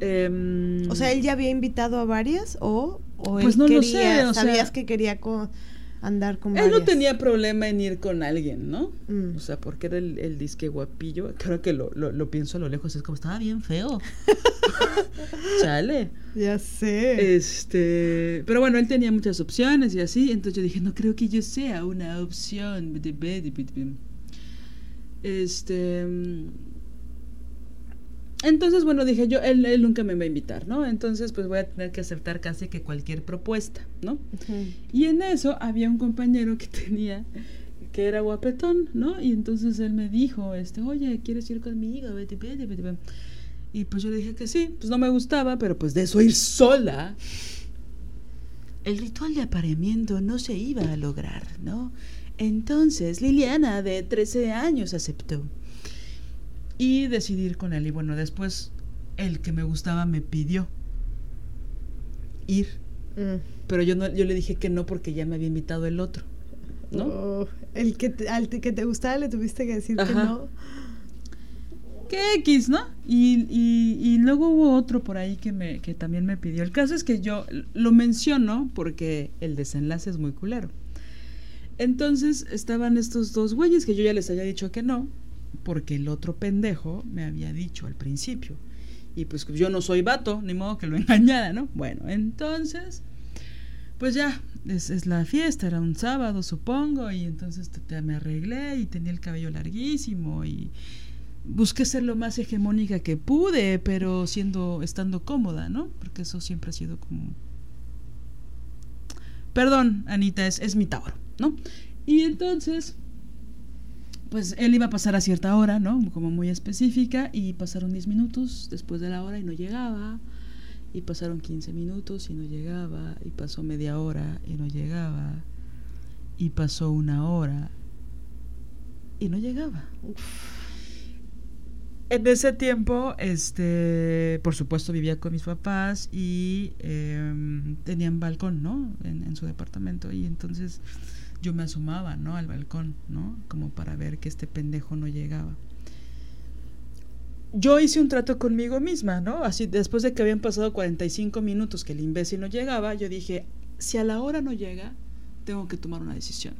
Speaker 1: Em,
Speaker 2: O sea, él ya había invitado a varias o, o
Speaker 1: Pues
Speaker 2: él
Speaker 1: no lo
Speaker 2: quería,
Speaker 1: sé, o
Speaker 2: sabías
Speaker 1: sea-
Speaker 2: que quería co- andar con
Speaker 1: él
Speaker 2: varias.
Speaker 1: no tenía problema en ir con alguien, ¿no?
Speaker 2: Mm.
Speaker 1: O sea, porque era el, el disque guapillo. Creo que lo, lo, lo pienso a lo lejos, es como estaba bien feo. Chale.
Speaker 2: Ya sé.
Speaker 1: Este, pero bueno, él tenía muchas opciones y así, entonces yo dije, no creo que yo sea una opción. Este, entonces bueno, dije yo, él, él nunca me va a invitar, ¿no? Entonces pues voy a tener que aceptar casi que cualquier propuesta, ¿no? Y en eso había un compañero que tenía que era guapetón, ¿no? Y entonces él me dijo, este, oye, ¿quieres ir conmigo? Vete, vete, vete, vete". Y pues yo le dije que sí, pues no me gustaba, pero pues de eso ir sola. El ritual de apareamiento no se iba a lograr, ¿no? Entonces Liliana, de 13 años, aceptó. Y decidí ir con él. Y bueno, después el que me gustaba me pidió ir.
Speaker 2: Mm.
Speaker 1: Pero yo no, yo le dije que no porque ya me había invitado el otro. ¿No?
Speaker 2: Oh, el que te, al que te gustaba le tuviste que decir que no.
Speaker 1: ¿Qué X, no? Y, y, y luego hubo otro por ahí que, me, que también me pidió. El caso es que yo lo menciono porque el desenlace es muy culero. Entonces estaban estos dos güeyes que yo ya les había dicho que no, porque el otro pendejo me había dicho al principio. Y pues yo no soy vato, ni modo que lo engañara, ¿no? Bueno, entonces, pues ya, es, es la fiesta, era un sábado, supongo, y entonces te- me arreglé y tenía el cabello larguísimo y busqué ser lo más hegemónica que pude, pero siendo, estando cómoda, ¿no? Porque eso siempre ha sido como... Perdón, Anita, es, es mi Tauro, ¿no? Y entonces, pues él iba a pasar a cierta hora, ¿no? Como muy específica, y pasaron 10 minutos después de la hora y no llegaba, y pasaron 15 minutos y no llegaba, y pasó media hora y no llegaba, y pasó una hora y no llegaba. En ese tiempo, este, por supuesto, vivía con mis papás y em, tenían balcón, ¿no? En, en su departamento y entonces yo me asomaba, ¿no? Al balcón, ¿no? Como para ver que este pendejo no llegaba. Yo hice un trato conmigo misma, ¿no? Así, después de que habían pasado 45 minutos que el imbécil no llegaba, yo dije, si a la hora no llega, tengo que tomar una decisión.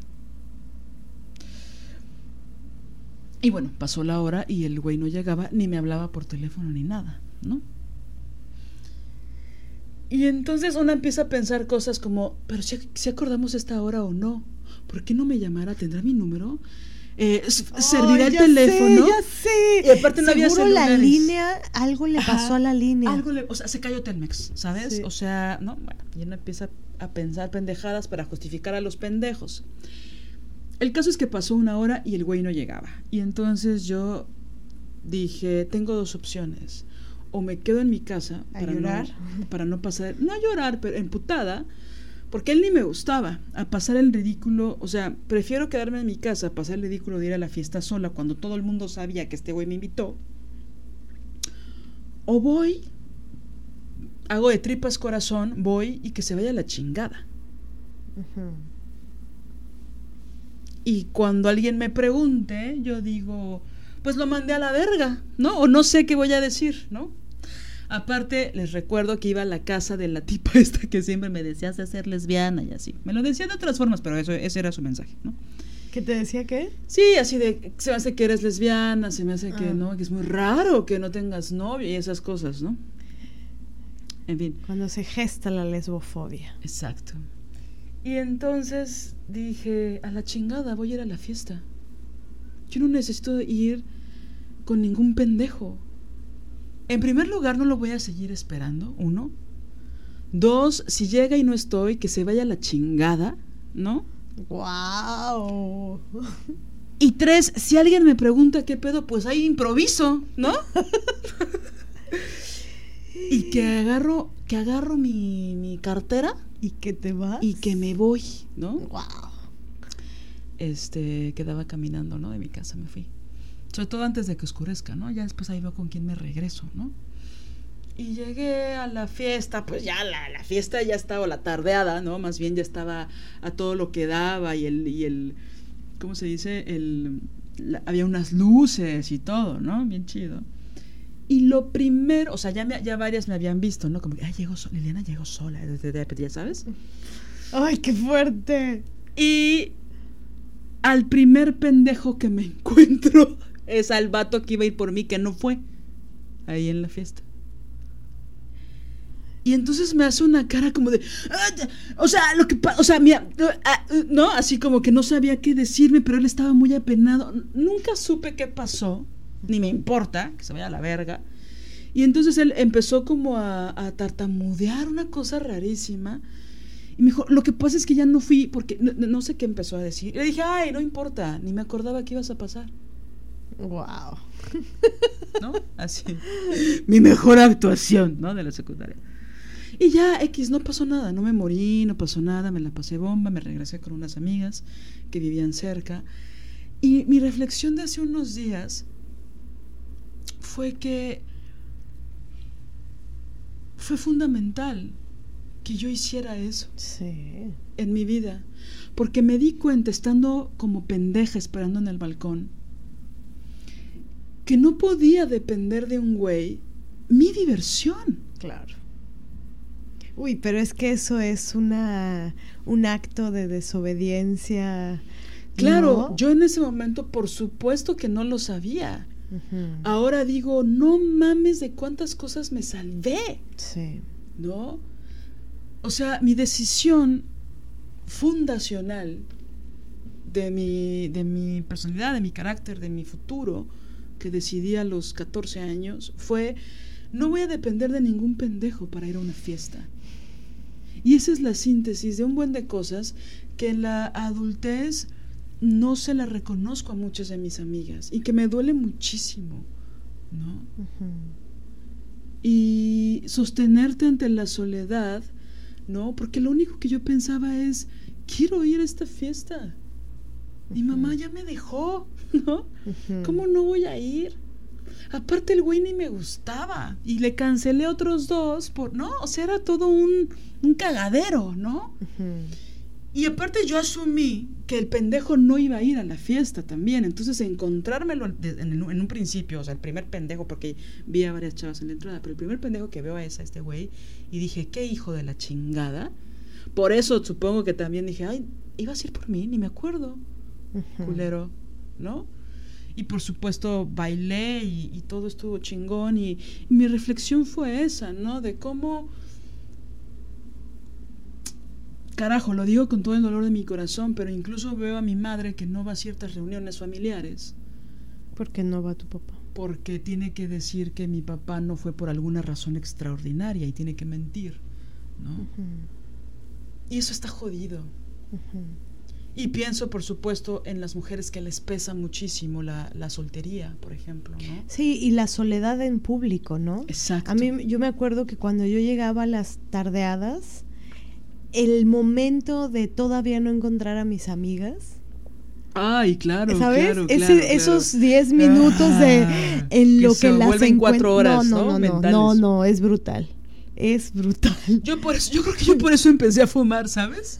Speaker 1: Y bueno, pasó la hora y el güey no llegaba, ni me hablaba por teléfono ni nada, ¿no? Y entonces uno empieza a pensar cosas como, pero si, si acordamos esta hora o no, ¿por qué no me llamara? ¿Tendrá mi número? Eh, s- ¿Servirá el teléfono?
Speaker 2: sé, ya sé.
Speaker 1: Y aparte no había
Speaker 2: Seguro la línea, algo le
Speaker 1: Ajá,
Speaker 2: pasó a la línea.
Speaker 1: Algo le, o sea, se cayó Telmex, ¿sabes?
Speaker 2: Sí.
Speaker 1: O sea, no, bueno, y uno empieza a pensar pendejadas para justificar a los pendejos. El caso es que pasó una hora y el güey no llegaba. Y entonces yo dije, tengo dos opciones. O me quedo en mi casa
Speaker 2: ¿A
Speaker 1: para
Speaker 2: llorar?
Speaker 1: no, para no pasar, no llorar, pero emputada, porque él ni me gustaba, a pasar el ridículo, o sea, prefiero quedarme en mi casa, a pasar el ridículo de ir a la fiesta sola cuando todo el mundo sabía que este güey me invitó. O voy, hago de tripas corazón, voy y que se vaya la chingada. Y cuando alguien me pregunte, yo digo, pues lo mandé a la verga, ¿no? O no sé qué voy a decir, ¿no? Aparte, les recuerdo que iba a la casa de la tipa esta que siempre me decías de ser lesbiana y así. Me lo decía de otras formas, pero eso, ese era su mensaje, ¿no?
Speaker 2: ¿Qué te decía qué?
Speaker 1: Sí, así de, se me hace que eres lesbiana, se me hace que
Speaker 2: Ah.
Speaker 1: no, que es muy raro que no tengas novio y esas cosas, ¿no? En fin.
Speaker 2: Cuando se gesta la lesbofobia.
Speaker 1: Exacto. Y entonces dije, a la chingada, voy a ir a la fiesta. Yo no necesito ir con ningún pendejo. En primer lugar, no lo voy a seguir esperando, uno. Dos, si llega y no estoy, que se vaya a la chingada, ¿no?
Speaker 2: ¡Wow!
Speaker 1: Y tres, si alguien me pregunta qué pedo, pues ahí improviso, ¿no? y que agarro, que agarro mi, mi cartera
Speaker 2: ¿Y qué te vas?
Speaker 1: y que me voy, ¿no?
Speaker 2: ¡Wow!
Speaker 1: Este, quedaba caminando, ¿no? De mi casa me fui. Sobre todo antes de que oscurezca, ¿no? Ya después ahí veo con quién me regreso, ¿no? Y llegué a la fiesta, pues ya la, la fiesta ya estaba, o la tardeada, ¿no? Más bien ya estaba a todo lo que daba y el, y el ¿cómo se dice? El, la- había unas luces y todo, ¿no? Bien chido. Y lo primero, o sea, ya, me- ya varias me habían visto, ¿no? Como que, ay, llegó sola, Liliana llegó sola, ya sabes.
Speaker 2: ¡Ay, qué fuerte!
Speaker 1: Y al primer pendejo que me encuentro es al vato que iba a ir por mí, que no fue ahí en la fiesta. Y entonces me hace una cara como de, "Ah, ya", o sea, lo que o sea, mira, ah, no, así como que no sabía qué decirme, pero él estaba muy apenado. Nunca supe qué pasó, ni me importa, que se vaya a la verga. Y entonces él empezó como a, a tartamudear una cosa rarísima. Y me dijo, lo que pasa es que ya no fui, porque no, sé qué empezó a decir. Le dije, ay, no importa, ni me acordaba que ibas a pasar,
Speaker 2: ¡Wow!
Speaker 1: ¿no? Así. Mi mejor actuación, ¿no? De la secundaria. Y ya, X, no pasó nada, no me morí, no pasó nada, me la pasé bomba, me regresé con unas amigas que vivían cerca. Y mi reflexión de hace unos días fue que fue fundamental que yo hiciera eso
Speaker 2: Sí.
Speaker 1: en mi vida, porque me di cuenta estando como pendeja esperando en el balcón que no podía depender de un güey mi diversión.
Speaker 2: Claro. Uy, pero es que eso es una un acto de desobediencia.
Speaker 1: Claro,
Speaker 2: ¿no?
Speaker 1: yo en ese momento por supuesto que no lo sabía. Ahora digo, no mames de cuántas cosas me salvé,
Speaker 2: Sí.
Speaker 1: ¿no? O sea, mi decisión fundacional de mi, de mi personalidad, de mi carácter, de mi futuro, que decidí a los 14 años, fue, no voy a depender de ningún pendejo para ir a una fiesta. Y esa es la síntesis de un buen de cosas que en la adultez no se la reconozco a muchas de mis amigas y que me duele muchísimo, ¿no? Y sostenerte ante la soledad, ¿no? Porque lo único que yo pensaba es, quiero ir a esta fiesta. Mi mamá ya me dejó, ¿no? ¿Cómo no voy a ir? Aparte el güey ni me gustaba y le cancelé otros dos por, ¿no? O sea, era todo un, un cagadero, ¿no? Y aparte yo asumí que el pendejo no iba a ir a la fiesta también. Entonces encontrármelo en, un- en un principio, o sea, el primer pendejo, porque vi a varias chavas en la entrada, pero el primer pendejo que veo es a este güey y dije, qué hijo de la chingada. Por eso supongo que también dije, ay, ibas a ir por mí, ni me acuerdo, culero, ¿no? Y por supuesto bailé y, y todo estuvo chingón y, y mi reflexión fue esa, ¿no? De cómo... Carajo, lo digo con todo el dolor de mi corazón, pero incluso veo a mi madre que no va a ciertas reuniones familiares
Speaker 2: ¿Por qué no va tu papá?
Speaker 1: porque tiene que decir que mi papá no fue por alguna razón extraordinaria y tiene que mentir, ¿no? Y eso está jodido. Y pienso, por supuesto, en las mujeres que les pesa muchísimo la, la soltería, por ejemplo, ¿no?
Speaker 2: Sí, y la soledad en público, ¿no?
Speaker 1: Exacto.
Speaker 2: A mí yo me acuerdo que cuando yo llegaba a las tardeadas, el momento de todavía no encontrar a mis amigas,
Speaker 1: Ay, claro,
Speaker 2: ¿sabes?
Speaker 1: claro,
Speaker 2: Ese-
Speaker 1: claro, claro.
Speaker 2: esos 10 minutos de
Speaker 1: Ah,
Speaker 2: en lo
Speaker 1: se
Speaker 2: que, las
Speaker 1: vuelven cuatro horas,
Speaker 2: no,
Speaker 1: ¿no?
Speaker 2: no, no, no, no, es brutal. Es brutal.
Speaker 1: Yo por eso, yo creo que yo por eso empecé a fumar, ¿sabes?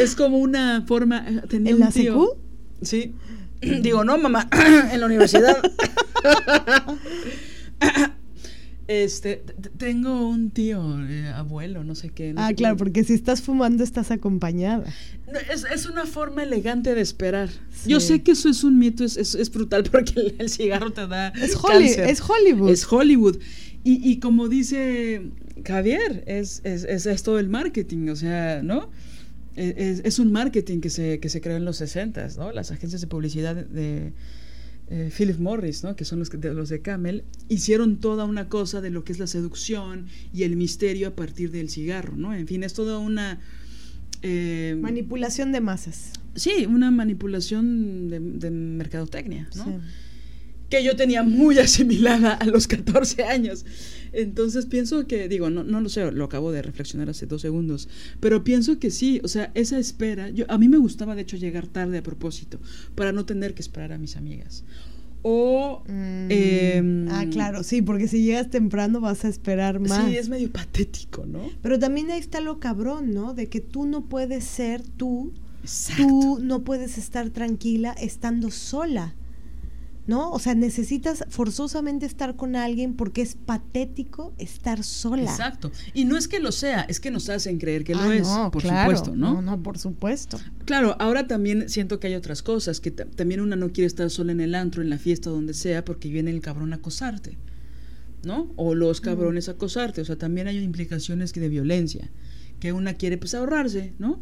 Speaker 1: es como una forma. Tenía
Speaker 2: ¿En
Speaker 1: un
Speaker 2: la
Speaker 1: tío-? Sí. Digo, no, mamá, en la universidad. este, tengo un tío, eh, abuelo, no sé qué. no
Speaker 2: Ah,
Speaker 1: sé
Speaker 2: claro,
Speaker 1: qué.
Speaker 2: porque si estás fumando estás acompañada.
Speaker 1: No, Es, es una forma elegante de esperar.
Speaker 2: Sí.
Speaker 1: Yo sé que eso es un mito, es, es, es brutal porque el, el cigarro te da
Speaker 2: Es, Holly-
Speaker 1: cáncer.
Speaker 2: es Hollywood.
Speaker 1: Es Hollywood. Y, y como dice Javier, es, es, es, es todo el marketing, o sea, ¿no? Es, es- es un marketing que se, que se creó en los 60, ¿no? Las agencias de publicidad de eh, Philip Morris, ¿no? Que son los, que- de, los de Camel, hicieron toda una cosa de lo que es la seducción y el misterio a partir del cigarro, ¿no? En fin, es toda una... eh,
Speaker 2: Manipulación de masas.
Speaker 1: Sí, una manipulación de, de mercadotecnia, ¿no?
Speaker 2: Sí.
Speaker 1: Que yo tenía muy asimilada a los 14 años. Entonces pienso que, digo, no, no lo sé, lo acabo de reflexionar hace dos segundos, pero pienso que sí, o sea, esa espera, yo, a mí me gustaba de hecho llegar tarde a propósito, para no tener que esperar a mis amigas. O...
Speaker 2: Mm.
Speaker 1: em,
Speaker 2: ah, claro, sí, porque si llegas temprano vas a esperar más.
Speaker 1: Sí, es medio patético, ¿no?
Speaker 2: Pero también ahí está lo cabrón, ¿no? De que tú no puedes ser tú,
Speaker 1: Exacto.
Speaker 2: tú no puedes estar tranquila estando sola, ¿no? O sea, necesitas forzosamente estar con alguien porque es patético estar sola.
Speaker 1: Exacto. Y no es que lo sea, es que nos hacen creer que lo
Speaker 2: Ah,
Speaker 1: es,
Speaker 2: no,
Speaker 1: por
Speaker 2: claro,
Speaker 1: supuesto, ¿no?
Speaker 2: No, no, por supuesto.
Speaker 1: Claro, ahora también siento que hay otras cosas, que ta- también una no quiere estar sola en el antro, en la fiesta, donde sea, porque viene el cabrón a acosarte, ¿no? O los cabrones a acosarte, o sea, también hay implicaciones que de violencia, que una quiere pues ahorrarse, ¿no?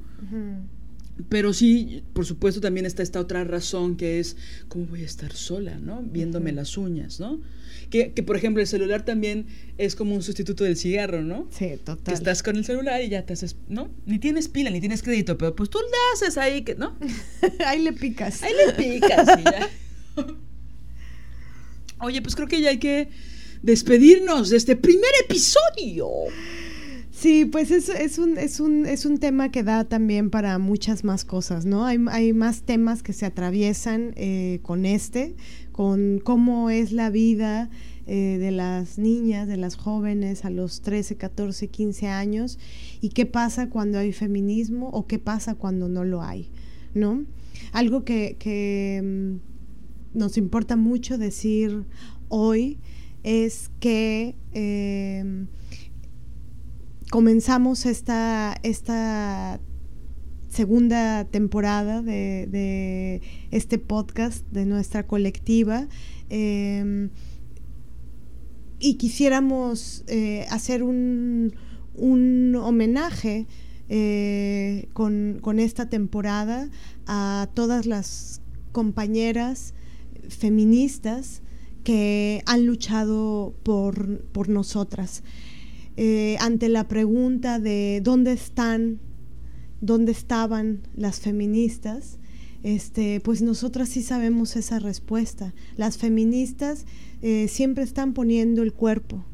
Speaker 1: Pero sí, por supuesto, también está esta otra razón que es, ¿cómo voy a estar sola, ¿no? Viéndome las uñas, ¿no? Que, que, por ejemplo, el celular también es como un sustituto del cigarro, ¿no?
Speaker 2: Sí,
Speaker 1: Que
Speaker 2: total.
Speaker 1: estás con el celular y ya te haces, ¿no? Ni tienes pila, ni tienes crédito, pero pues tú le haces ahí, que, ¿no?
Speaker 2: ahí le picas.
Speaker 1: Ahí le picas y ya. Oye, pues creo que ya hay que despedirnos de este primer episodio.
Speaker 2: Sí, pues es, es, un, es, un, es un tema que da también para muchas más cosas, ¿no? Hay, hay más temas que se atraviesan eh, con este, con cómo es la vida eh, de las niñas, de las jóvenes a los 13, 14, 15 años y qué pasa cuando hay feminismo o qué pasa cuando no lo hay, ¿no? Algo que, que mm, nos importa mucho decir hoy es que... eh, comenzamos esta, esta segunda temporada de, este podcast de nuestra colectiva eh, y quisiéramos eh, hacer un, un homenaje eh, con, con esta temporada a todas las compañeras feministas que han luchado por, por nosotras. Eh, ante la pregunta de dónde están, dónde estaban las feministas, este, pues nosotras sí sabemos esa respuesta. Las feministas eh, siempre están poniendo el cuerpo,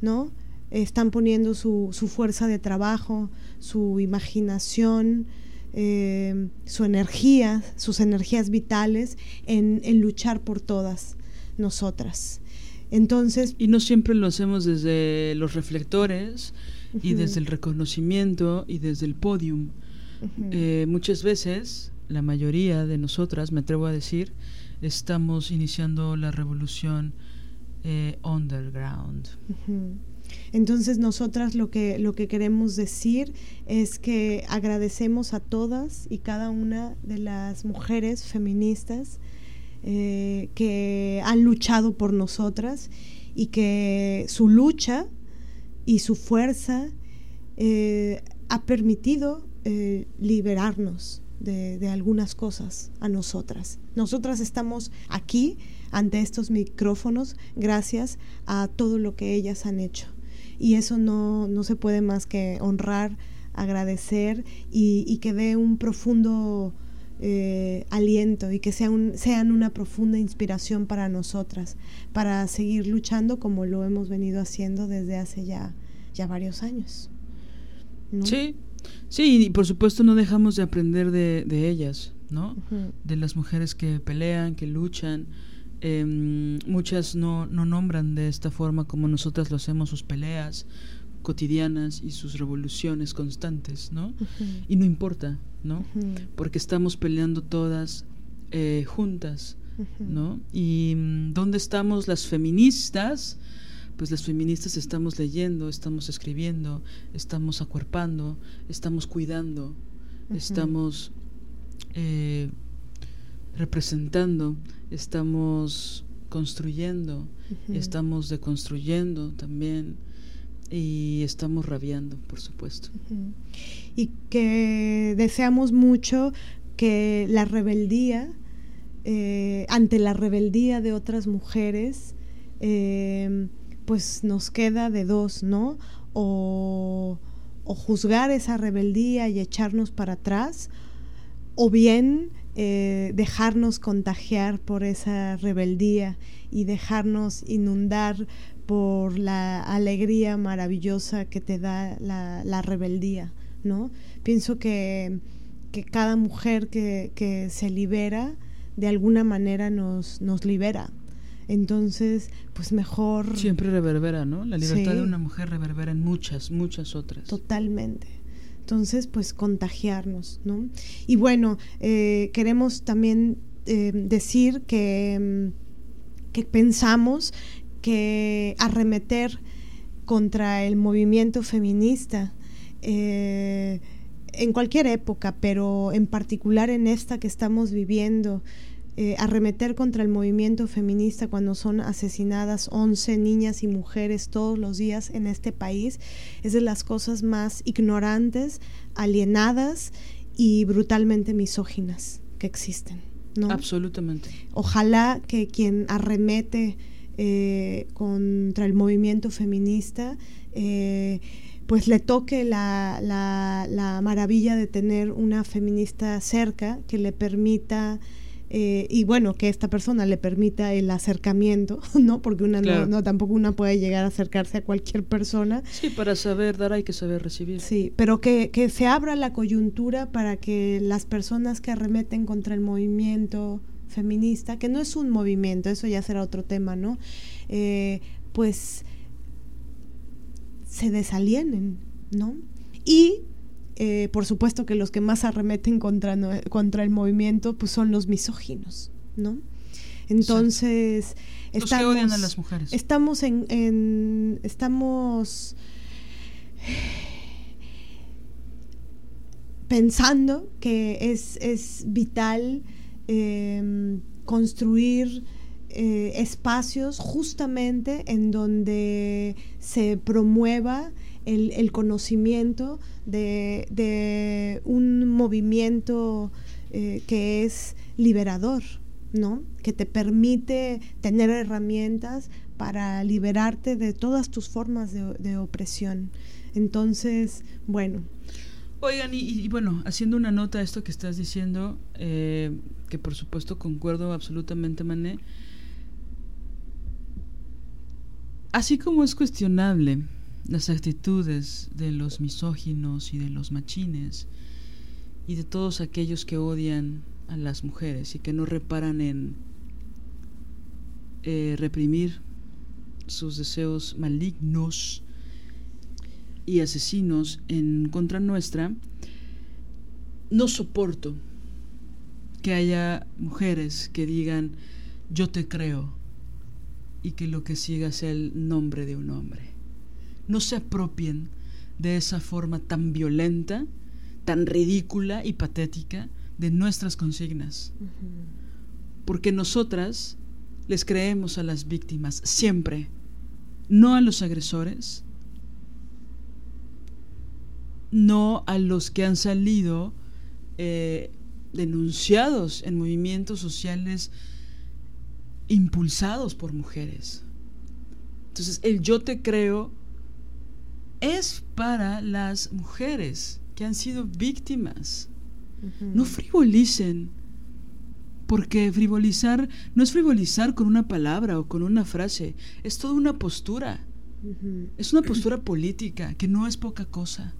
Speaker 2: ¿no? Están poniendo su, su fuerza de trabajo, su imaginación, eh, su energía, sus energías vitales en, en luchar por todas nosotras. Entonces,
Speaker 1: Y no siempre lo hacemos desde los reflectores y desde el reconocimiento y desde el podium. Eh, muchas veces, la mayoría de nosotras, me atrevo a decir, estamos iniciando la revolución eh, underground.
Speaker 2: Entonces nosotras lo que, lo que queremos decir es que agradecemos a todas y cada una de las mujeres feministas eh, que han luchado por nosotras y que su lucha y su fuerza eh, ha permitido eh, liberarnos de, algunas cosas a nosotras. Nosotras estamos aquí ante estos micrófonos gracias a todo lo que ellas han hecho. Y eso no, no se puede más que honrar, agradecer y, y que dé un profundo eh, aliento y que sean, sean una profunda inspiración para nosotras, para seguir luchando como lo hemos venido haciendo desde hace ya, ya varios años.
Speaker 1: ¿no? Sí, sí, y por supuesto no dejamos de aprender de, de ellas, ¿no? Uh -huh. De las mujeres que pelean, que luchan. Eh, muchas no, no nombran de esta forma como nosotras lo hacemos sus peleas cotidianas y sus revoluciones constantes, ¿no? Uh -huh. Y no importa, ¿no? Uh -huh. Porque estamos peleando todas eh, juntas, uh -huh. ¿no? Y ¿dónde estamos las feministas? Pues las feministas estamos leyendo, estamos escribiendo, estamos acuerpando, estamos cuidando, estamos eh, representando, estamos construyendo, estamos deconstruyendo también y estamos rabiando, por supuesto.
Speaker 2: Y que deseamos mucho que la rebeldía, eh, ante la rebeldía de otras mujeres, eh, pues nos queda de dos, ¿no? O, o, juzgar esa rebeldía y echarnos para atrás, o bien eh, dejarnos contagiar por esa rebeldía y dejarnos inundar por la alegría maravillosa que te da la, la rebeldía, ¿no? Pienso que, que cada mujer que, que, se libera, de alguna manera nos, nos libera. Entonces, pues mejor...
Speaker 1: Siempre reverbera, ¿no? La libertad sí. de una mujer reverbera en muchas, muchas otras.
Speaker 2: Totalmente. Entonces, pues contagiarnos, ¿no? Y bueno, eh, queremos también eh, decir que, que pensamos que arremeter contra el movimiento feminista eh, en cualquier época, pero en particular en esta que estamos viviendo, eh, arremeter contra el movimiento feminista cuando son asesinadas 11 niñas y mujeres todos los días en este país, es de las cosas más ignorantes, alienadas y brutalmente misóginas que existen. ¿no?
Speaker 1: Absolutamente.
Speaker 2: Ojalá que quien arremete eh, contra el movimiento feminista, eh, pues le toque la, la, la, maravilla de tener una feminista cerca que le permita, eh, y bueno, que esta persona le permita el acercamiento, ¿no? Porque una claro. no, no, tampoco una puede llegar a acercarse a cualquier persona.
Speaker 1: Sí, para saber dar hay que saber recibir.
Speaker 2: Sí, pero que, que se abra la coyuntura para que las personas que arremeten contra el movimiento feminista, que no es un movimiento, eso ya será otro tema, ¿no? Eh, pues se desalienen, ¿no? Y eh, por supuesto que los que más arremeten contra, no, contra el movimiento pues son los misóginos, ¿no? Entonces,
Speaker 1: sí. estamos, que odian a las mujeres.
Speaker 2: Estamos en, en estamos pensando que es, es vital eh, construir eh, espacios justamente en donde se promueva el, el conocimiento de, de, un movimiento eh, que es liberador, ¿no? que te permite tener herramientas para liberarte de todas tus formas de, de opresión. Entonces, bueno,
Speaker 1: Oigan, y, bueno, haciendo una nota a esto que estás diciendo, eh, que por supuesto concuerdo absolutamente, Mané, así como es cuestionable las actitudes de los misóginos y de los machines y de todos aquellos que odian a las mujeres y que no reparan en eh, reprimir sus deseos malignos, y asesinos en contra nuestra, no soporto que haya mujeres que digan yo te creo y que lo que siga sea el nombre de un hombre. no se apropien de esa forma tan violenta, tan ridícula y patética de nuestras consignas. Porque nosotras les creemos a las víctimas siempre, no a los agresores, no a los que han salido eh, denunciados en movimientos sociales impulsados por mujeres. Entonces, el yo te creo es para las mujeres que han sido víctimas. No frivolicen, porque frivolizar no es frivolizar con una palabra o con una frase, es toda una postura. Es una postura política que no es poca cosa.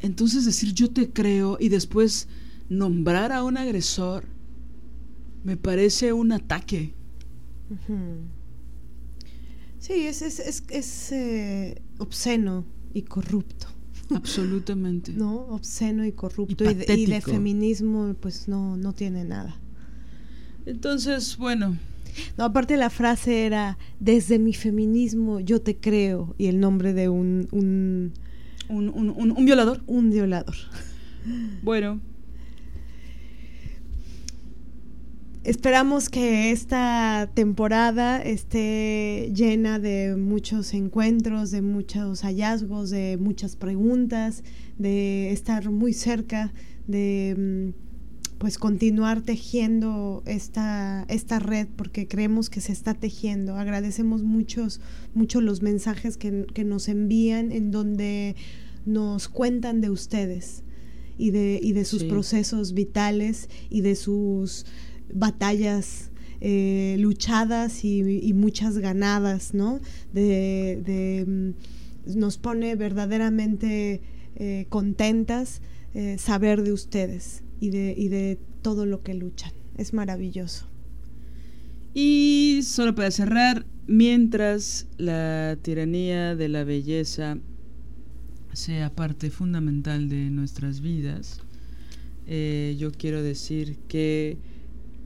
Speaker 1: Entonces decir yo te creo y después nombrar a un agresor me parece un ataque.
Speaker 2: Sí, es, es, es, eh, obsceno y corrupto.
Speaker 1: Absolutamente.
Speaker 2: ¿No? Obsceno y corrupto. Y, de, feminismo, pues no, no tiene nada.
Speaker 1: Entonces, bueno.
Speaker 2: No, aparte la frase era, desde mi feminismo yo te creo, y el nombre de un...
Speaker 1: Un, un, un, un violador.
Speaker 2: Un violador.
Speaker 1: Bueno,
Speaker 2: Esperamos que esta temporada esté llena de muchos encuentros, de muchos hallazgos, de muchas preguntas, de estar muy cerca, de mm, pues continuar tejiendo esta, esta red porque creemos que se está tejiendo. Agradecemos muchos, mucho los mensajes que, nos envían en donde nos cuentan de ustedes y de, y de sus procesos vitales y de sus batallas eh, luchadas y, muchas ganadas, ¿no? De, mm, nos pone verdaderamente eh, contentas eh, saber de ustedes y de, y de todo lo que luchan. Es maravilloso.
Speaker 1: Y solo para cerrar, mientras la tiranía de la belleza sea parte fundamental de nuestras vidas, yo quiero decir que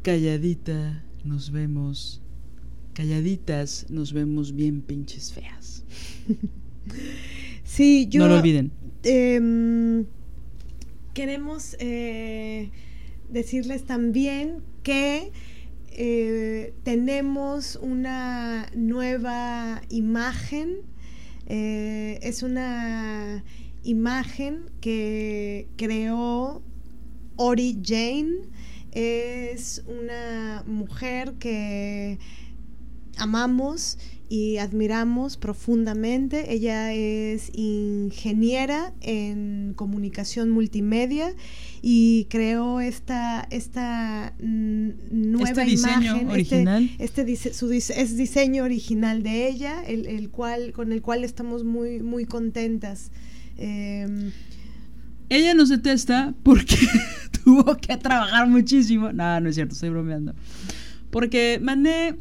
Speaker 1: calladita nos vemos, calladitas nos vemos bien pinches feas.
Speaker 2: sí, yo...
Speaker 1: No lo olviden.
Speaker 2: Em, queremos eh, decirles también que eh, tenemos una nueva imagen. Eh, es una imagen que creó Ori Jane es una mujer que amamos y admiramos profundamente. Ella es ingeniera en comunicación multimedia y creó esta, esta nueva este diseño
Speaker 1: este original.
Speaker 2: Este, su, es diseño original de ella, el, cual, con el cual estamos muy, muy contentas. Em,
Speaker 1: ella nos detesta porque tuvo que trabajar muchísimo. No, no es cierto, estoy bromeando. Porque Mané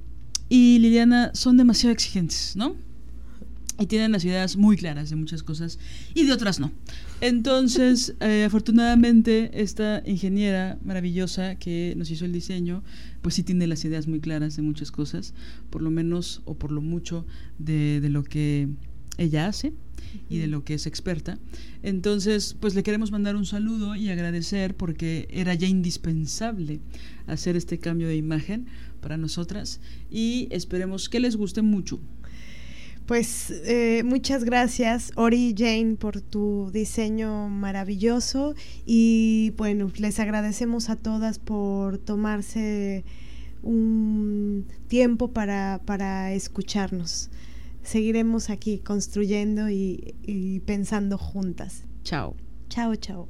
Speaker 1: y Liliana son demasiado exigentes, ¿no? Y tienen las ideas muy claras de muchas cosas y de otras no. Entonces, eh, afortunadamente, esta ingeniera maravillosa que nos hizo el diseño, pues sí tiene las ideas muy claras de muchas cosas, por lo menos o por lo mucho de, de lo que ella hace y de lo que es experta. Entonces, pues le queremos mandar un saludo y agradecer porque era ya indispensable hacer este cambio de imagen para nosotras y esperemos que les guste mucho.
Speaker 2: Pues eh, muchas gracias Ori Jane por tu diseño maravilloso y bueno, les agradecemos a todas por tomarse un tiempo para, para escucharnos seguiremos aquí construyendo y, pensando juntas.
Speaker 1: Chao.
Speaker 2: Chao, chao.